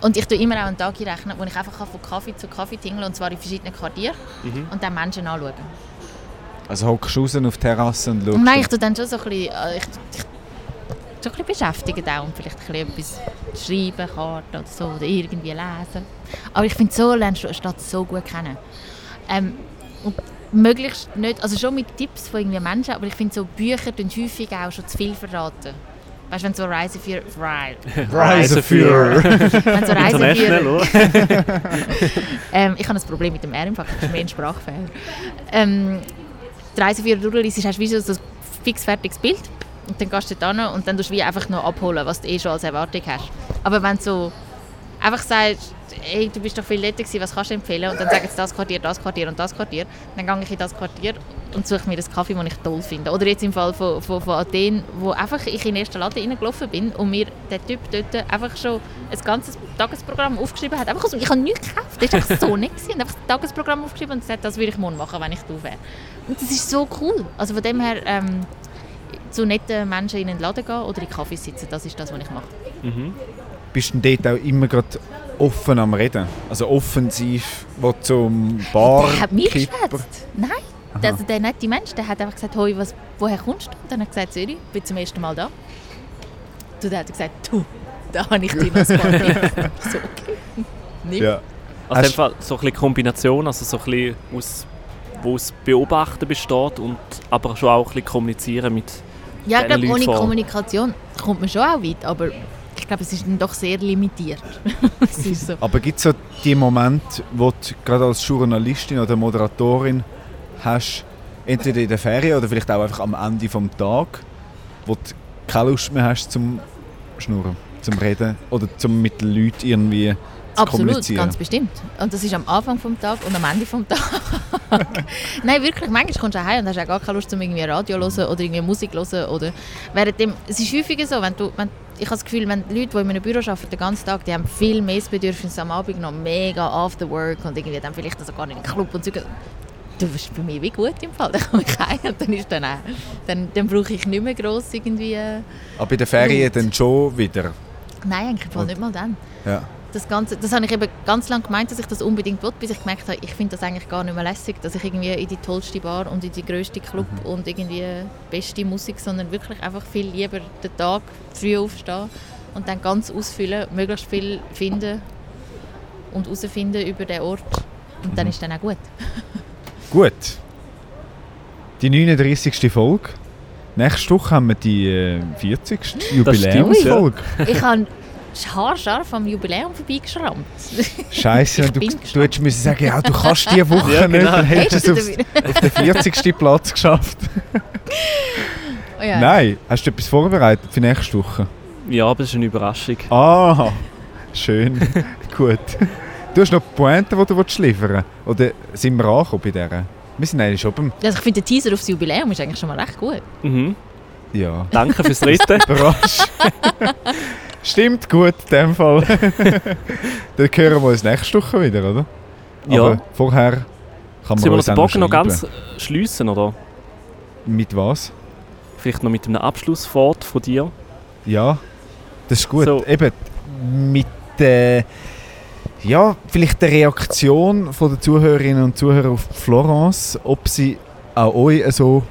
S5: Und ich tue immer auch einen Tag einrechnen, wo ich einfach von Kaffee zu Kaffee tingeln und zwar in verschiedenen Quartieren
S2: Mhm.
S5: und dann Menschen anschauen.
S1: Also hockst du raus auf die Terrasse und schaust.
S5: Nein, ich tue dann schon so ein bisschen, äh, ich, ich, so ein bisschen beschäftigen auch und vielleicht ein bisschen etwas schreiben, Karten oder so oder irgendwie lesen. Aber ich finde, so lernst du eine Stadt so gut kennen. Ähm, und möglichst nicht, also schon mit Tipps von irgendwie Menschen, aber ich finde so Bücher tun häufig auch schon zu viel verraten. Weißt du, wenn so Reiseführer,
S1: Reiseführer.
S5: wenn so Reiseführer, ähm, ich habe ein Problem mit dem R im Fach, das ist mehr ein Sprachfehler. Ähm, die Reiseführer durchliest, hast du wie so ein fix fertiges Bild und dann gehst du dort hin und dann tust du wie einfach noch abholen, was du eh schon als Erwartung hast. Aber wenn du so einfach sagst, hey, du bist doch viel netter gewesen, was kannst du empfehlen? Und dann sagen sie das Quartier, das Quartier und das Quartier, dann gehe ich in das Quartier und suche mir einen Kaffee, den ich toll finde. Oder jetzt im Fall von, von, von Athen, wo einfach ich in den ersten Laden reingelaufen bin und mir der Typ dort einfach schon ein ganzes Tagesprogramm aufgeschrieben hat. Einfach aus, ich habe nichts gekauft, das war einfach so nett. gewesen. Einfach das Tagesprogramm aufgeschrieben und gesagt, das würde ich morgen machen, wenn ich da wäre. Und das ist so cool. Also von dem her, ähm, zu netten Menschen in den Laden gehen oder in Kaffee sitzen, das ist das, was ich mache.
S2: Mhm.
S1: Bist du denn dort auch immer gerade offen am Reden? Also offensiv, wo zum Bar
S5: Der hat mich geschwätzt. Nein, der, also der nette Mensch, der hat einfach gesagt, «Hoi, was, woher kommst du?» Und dann hat er gesagt, «Zürich, bin zum ersten Mal da.» Und dann hat er gesagt, «Du, da habe ich dich Party.» so, okay. Nicht?
S1: Ja.
S2: Also
S1: Hast-
S2: Fall so ein bisschen Kombination, also so ein bisschen aus, wo das Beobachten besteht und aber schon auch ein bisschen kommunizieren mit
S5: Ja, ich glaube, ohne Kommunikation kommt man schon auch weit, aber ich glaube, es ist dann doch sehr limitiert. so.
S1: Aber gibt es so die Momente, wo du gerade als Journalistin oder Moderatorin hast, entweder in der Ferien oder vielleicht auch einfach am Ende des Tages, wo du keine Lust mehr hast zum Schnurren, zum Reden oder zum mit den Leuten irgendwie
S5: Absolut, ganz bestimmt. Und das ist am Anfang vom Tag und am Ende vom Tag. Nein, wirklich, manchmal kommst du heim und hast auch gar keine Lust, um irgendwie Radio zu hören oder irgendwie Musik zu hören. Oder währenddem, es ist häufiger so, wenn du, wenn, ich habe das Gefühl, wenn Leute, die in einem Büro arbeiten, den ganzen Tag, die haben viel mehr das Bedürfnis am Abend noch mega after work und irgendwie dann vielleicht sogar in den Club und so. Du bist bei mir wie gut im Fall. Dann komme ich heim und dann ist dann auch, dann, dann brauche ich nicht mehr gross irgendwie... äh,
S1: Aber in den Ferien
S5: Laut.
S1: dann schon wieder?
S5: Nein, eigentlich nicht mal dann.
S1: Ja.
S5: Das Ganze, das habe ich eben ganz lange gemeint, dass ich das unbedingt will, bis ich gemerkt habe, ich finde das eigentlich gar nicht mehr lässig, dass ich irgendwie in die tollste Bar und in die grösste Club und irgendwie beste Musik, sondern wirklich einfach viel lieber den Tag früh aufstehen und dann ganz ausfüllen, möglichst viel finden und herausfinden über den Ort und dann ist dann auch gut.
S1: Gut. Die 39. Folge. Nächste Woche haben wir die äh, 40. Jubiläumsfolge.
S5: Ich habe haarscharf am Jubiläum vorbeigeschrammt.
S1: Scheiße, du, du hättest müssen sagen, ja, du kannst diese Woche
S2: Ja,
S1: nicht,
S2: genau.
S1: dann hättest du es auf den 40. Platz geschafft.
S5: Oh ja.
S1: Nein, hast du etwas vorbereitet für nächste Woche?
S2: Ja, aber es ist eine Überraschung.
S1: Ah, schön, gut. Du hast noch Pointen, die du liefern willst? Oder sind wir angekommen bei dieser? Wir sind eigentlich schon beim...
S5: Also ich finde, der Teaser aufs Jubiläum ist eigentlich schon mal recht gut.
S2: Mhm.
S1: Ja,
S2: Danke fürs Retten.
S1: überrasch. Stimmt, gut, in dem Fall. Dann hören wir uns nächste Woche wieder, oder?
S2: Ja.
S1: Aber vorher kann man
S2: Sollen wir den Bogen noch ganz schliessen, oder?
S1: Mit was?
S2: Vielleicht noch mit einem Abschlusswort von dir.
S1: Ja, das ist gut.
S2: So.
S1: Eben mit äh, ja, vielleicht der Reaktion von der Zuhörerinnen und Zuhörer auf Florence, ob sie auch euch so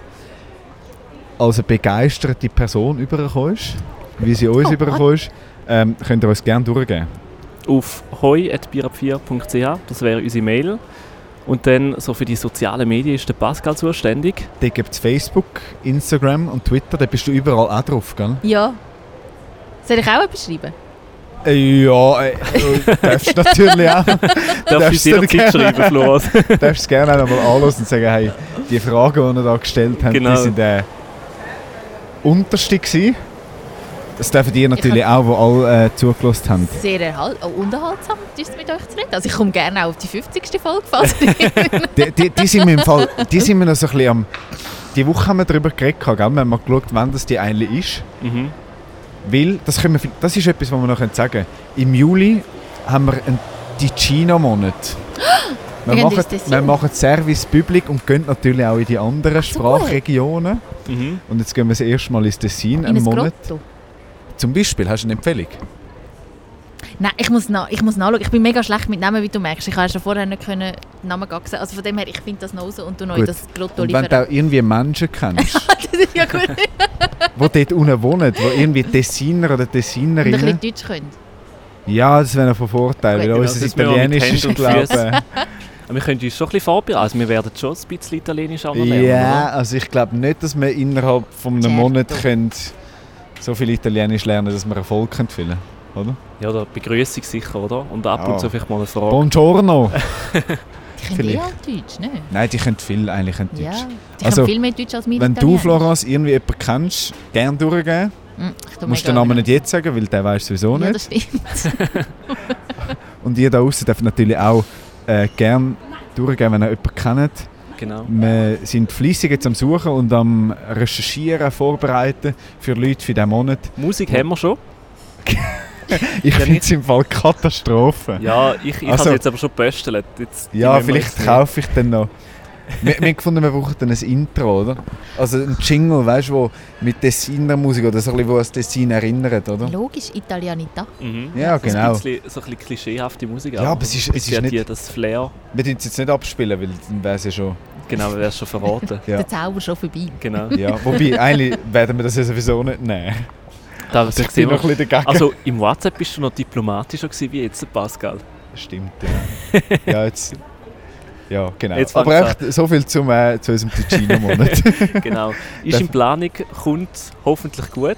S1: als eine begeisterte Person übergekommen ist, wie sie uns
S5: Oh,
S1: übergekommen ist, ähm, könnt ihr uns gerne durchgeben.
S2: Auf hoi.bierab4.ch, das wäre unsere Mail. Und dann so für die sozialen Medien ist der Pascal zuständig.
S1: Da gibt es Facebook, Instagram und Twitter, da bist du überall auch drauf, gell?
S5: Ja. Soll ich auch etwas schreiben?
S1: Äh, Ja, äh, du darfst natürlich auch.
S2: Darfst du
S1: Darfst
S2: uns
S1: du
S2: jederzeit
S1: gerne-
S2: schreiben, Flor?
S1: Du darfst es gerne auch noch mal anhören und sagen, hey, die Fragen, die ihr da gestellt habt,
S2: Genau.
S1: die sind äh, unterste gewesen. Das dürfen die natürlich auch, die alle äh, zugelassen haben.
S5: Sehr erhalt oh, unterhaltsam, ist mit euch zu reden. Also ich komme gerne auch auf die 50. Folge, falls
S1: Die, die, die sind wir im Fall, die sind wir noch so ein bisschen am... Die Woche haben wir darüber geredet, gell? wir haben mal geschaut, wann das die eine ist.
S2: mhm.
S1: Weil, das, können wir, das ist etwas, was wir noch sagen können. Im Juli haben wir einen Ticino-Monat. Wir machen, wir machen Service Public und gehen natürlich auch in die anderen. Sprachregionen.
S2: Mhm.
S1: Und jetzt gehen wir das erste Mal ins Tessin,
S5: In
S1: einen
S5: ein
S1: Monat.
S5: Grotto.
S1: Zum Beispiel, hast du eine Empfehlung?
S5: Nein, ich muss, nach, ich muss nachschauen. Ich bin mega schlecht mit Namen, wie du merkst. Ich habe ja schon vorher nicht können den Namen gaxen. Also von dem her, ich finde das noch raus und du noch in
S1: Gut.
S5: das Grotto
S1: Und wenn
S5: liefern.
S1: du auch irgendwie Menschen kennst,
S5: das ist ja gut.
S1: die dort unten wohnen, die irgendwie Tessiner oder
S5: Und ein
S1: Tessinerinnen...
S5: bisschen Deutsch können.
S1: Ja, das wäre von Vorteil, weil unser Italienisch ist, glaube
S2: wir können uns schon ein bisschen vorbereiten. Also wir werden schon ein bisschen Italienisch auch noch
S1: ich...
S2: lernen,
S1: Ja, also ich glaube nicht, dass wir innerhalb von einem. Monat können so viel Italienisch lernen dass wir Erfolg können finden oder?
S2: oder? Ja, oder Begrüßung sicher, oder? Und ab
S1: Ja.
S2: und zu vielleicht mal eine Frage.
S1: Buongiorno!
S5: Die können
S1: Vielleicht.
S5: eh auch Deutsch, ne?
S1: Nein, die können viel eigentlich können
S5: Ja.
S1: Deutsch.
S5: Die
S1: Also,
S5: können viel mehr Deutsch als wir
S1: Wenn du. Florence, irgendwie jemanden kennst, gerne durchgeben. Du musst den Namen nicht jetzt sagen, weil der weiß sowieso
S5: Ja,
S1: nicht.
S5: das stimmt.
S1: Und ihr da draußen dürft natürlich auch äh, gerne durchgeben, wenn ihr jemanden kennt.
S2: Genau.
S1: Wir sind fleissig jetzt am Suchen und am Recherchieren, Vorbereiten für Leute für diesen Monat.
S2: Musik haben wir schon.
S1: Ich
S2: Ja,
S1: finde es im Fall Katastrophe.
S2: Ja, ich, ich
S1: Also-
S2: habe jetzt aber schon. Jetzt, die
S1: Ja, vielleicht kaufe ich dann noch. Wir, wir haben gefunden, wir brauchen dann ein Intro, oder? Also ein Jingle, weißt du, wo mit Tessiner Musik oder so ein bisschen, wo an das Tessin erinnert, oder?
S5: Logisch, Italianita.
S2: Mhm.
S1: Ja, genau.
S2: Ein bisschen, so ein bisschen klischeehafte Musik.
S1: Ja, aber es ist- es ist
S2: ja
S1: nicht-
S2: die, das Flair.
S1: Wir tun es jetzt nicht abspielen, weil dann wäre es ja schon.
S2: Genau, wir werden es schon verraten.
S1: Ja.
S5: Der Zauber schon vorbei.
S2: Genau.
S1: Ja, wobei, eigentlich werden wir das ja sowieso nicht nehmen.
S2: Da,
S1: Also ich bin noch ein bisschen dagegen.
S2: Also im WhatsApp bist du noch diplomatischer gewesen wie jetzt, Pascal.
S1: Stimmt, ja. ja, jetzt. Ja, genau.
S2: Jetzt
S1: Aber echt, so viel zum, äh, zu unserem Ticino-Monat.
S2: Genau. Ist in Planung, kommt hoffentlich gut.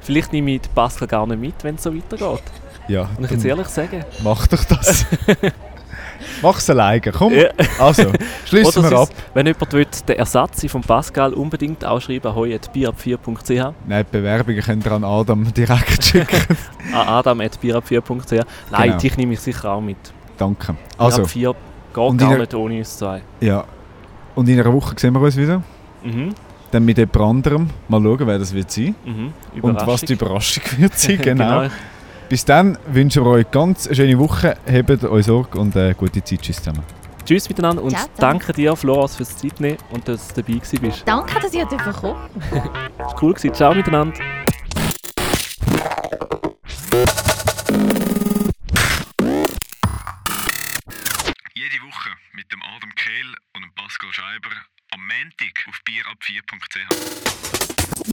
S2: Vielleicht nehme ich den Pascal gar nicht mit, wenn es so weitergeht.
S1: ja,
S2: Muss ich jetzt ehrlich sagen.
S1: mach doch das. Mach's alleine, komm.
S2: Ja.
S1: Also, schließen wir ab.
S2: wenn jemand will, den Ersatz von Pascal unbedingt ausschreiben, hoi.bierab4.ch
S1: Nein, die Bewerbungen könnt ihr an Adam direkt schicken.
S2: an adam.bierab4.ch Nein,
S1: Genau.
S2: dich nehme ich sicher auch mit.
S1: Danke.
S2: Also,
S1: Also,
S2: 4 geht
S1: und
S2: gar nicht ohne uns zwei.
S1: ja. Und in einer Woche sehen wir uns wieder.
S2: Mhm.
S1: Dann mit jemand anderem. Mal schauen, wer das wird sein.
S2: Mhm.
S1: Und was die
S2: Überraschung.
S1: Wird sein, genau. Bis dann wünschen wir euch ganz eine schöne Woche. Habt euch Sorge und äh, gute Zeit. Tschüss zusammen.
S2: Tschüss miteinander und
S5: Ciao
S2: danke dir, Floras, fürs Zeit nehmen und dass du dabei bist.
S5: Danke, dass ihr dürfen kommen.
S2: Es war cool. Gewesen. Ciao miteinander.
S4: jede Woche mit dem Adam Kehl und dem Pascal Scheiber am Montag auf bierab4.ch.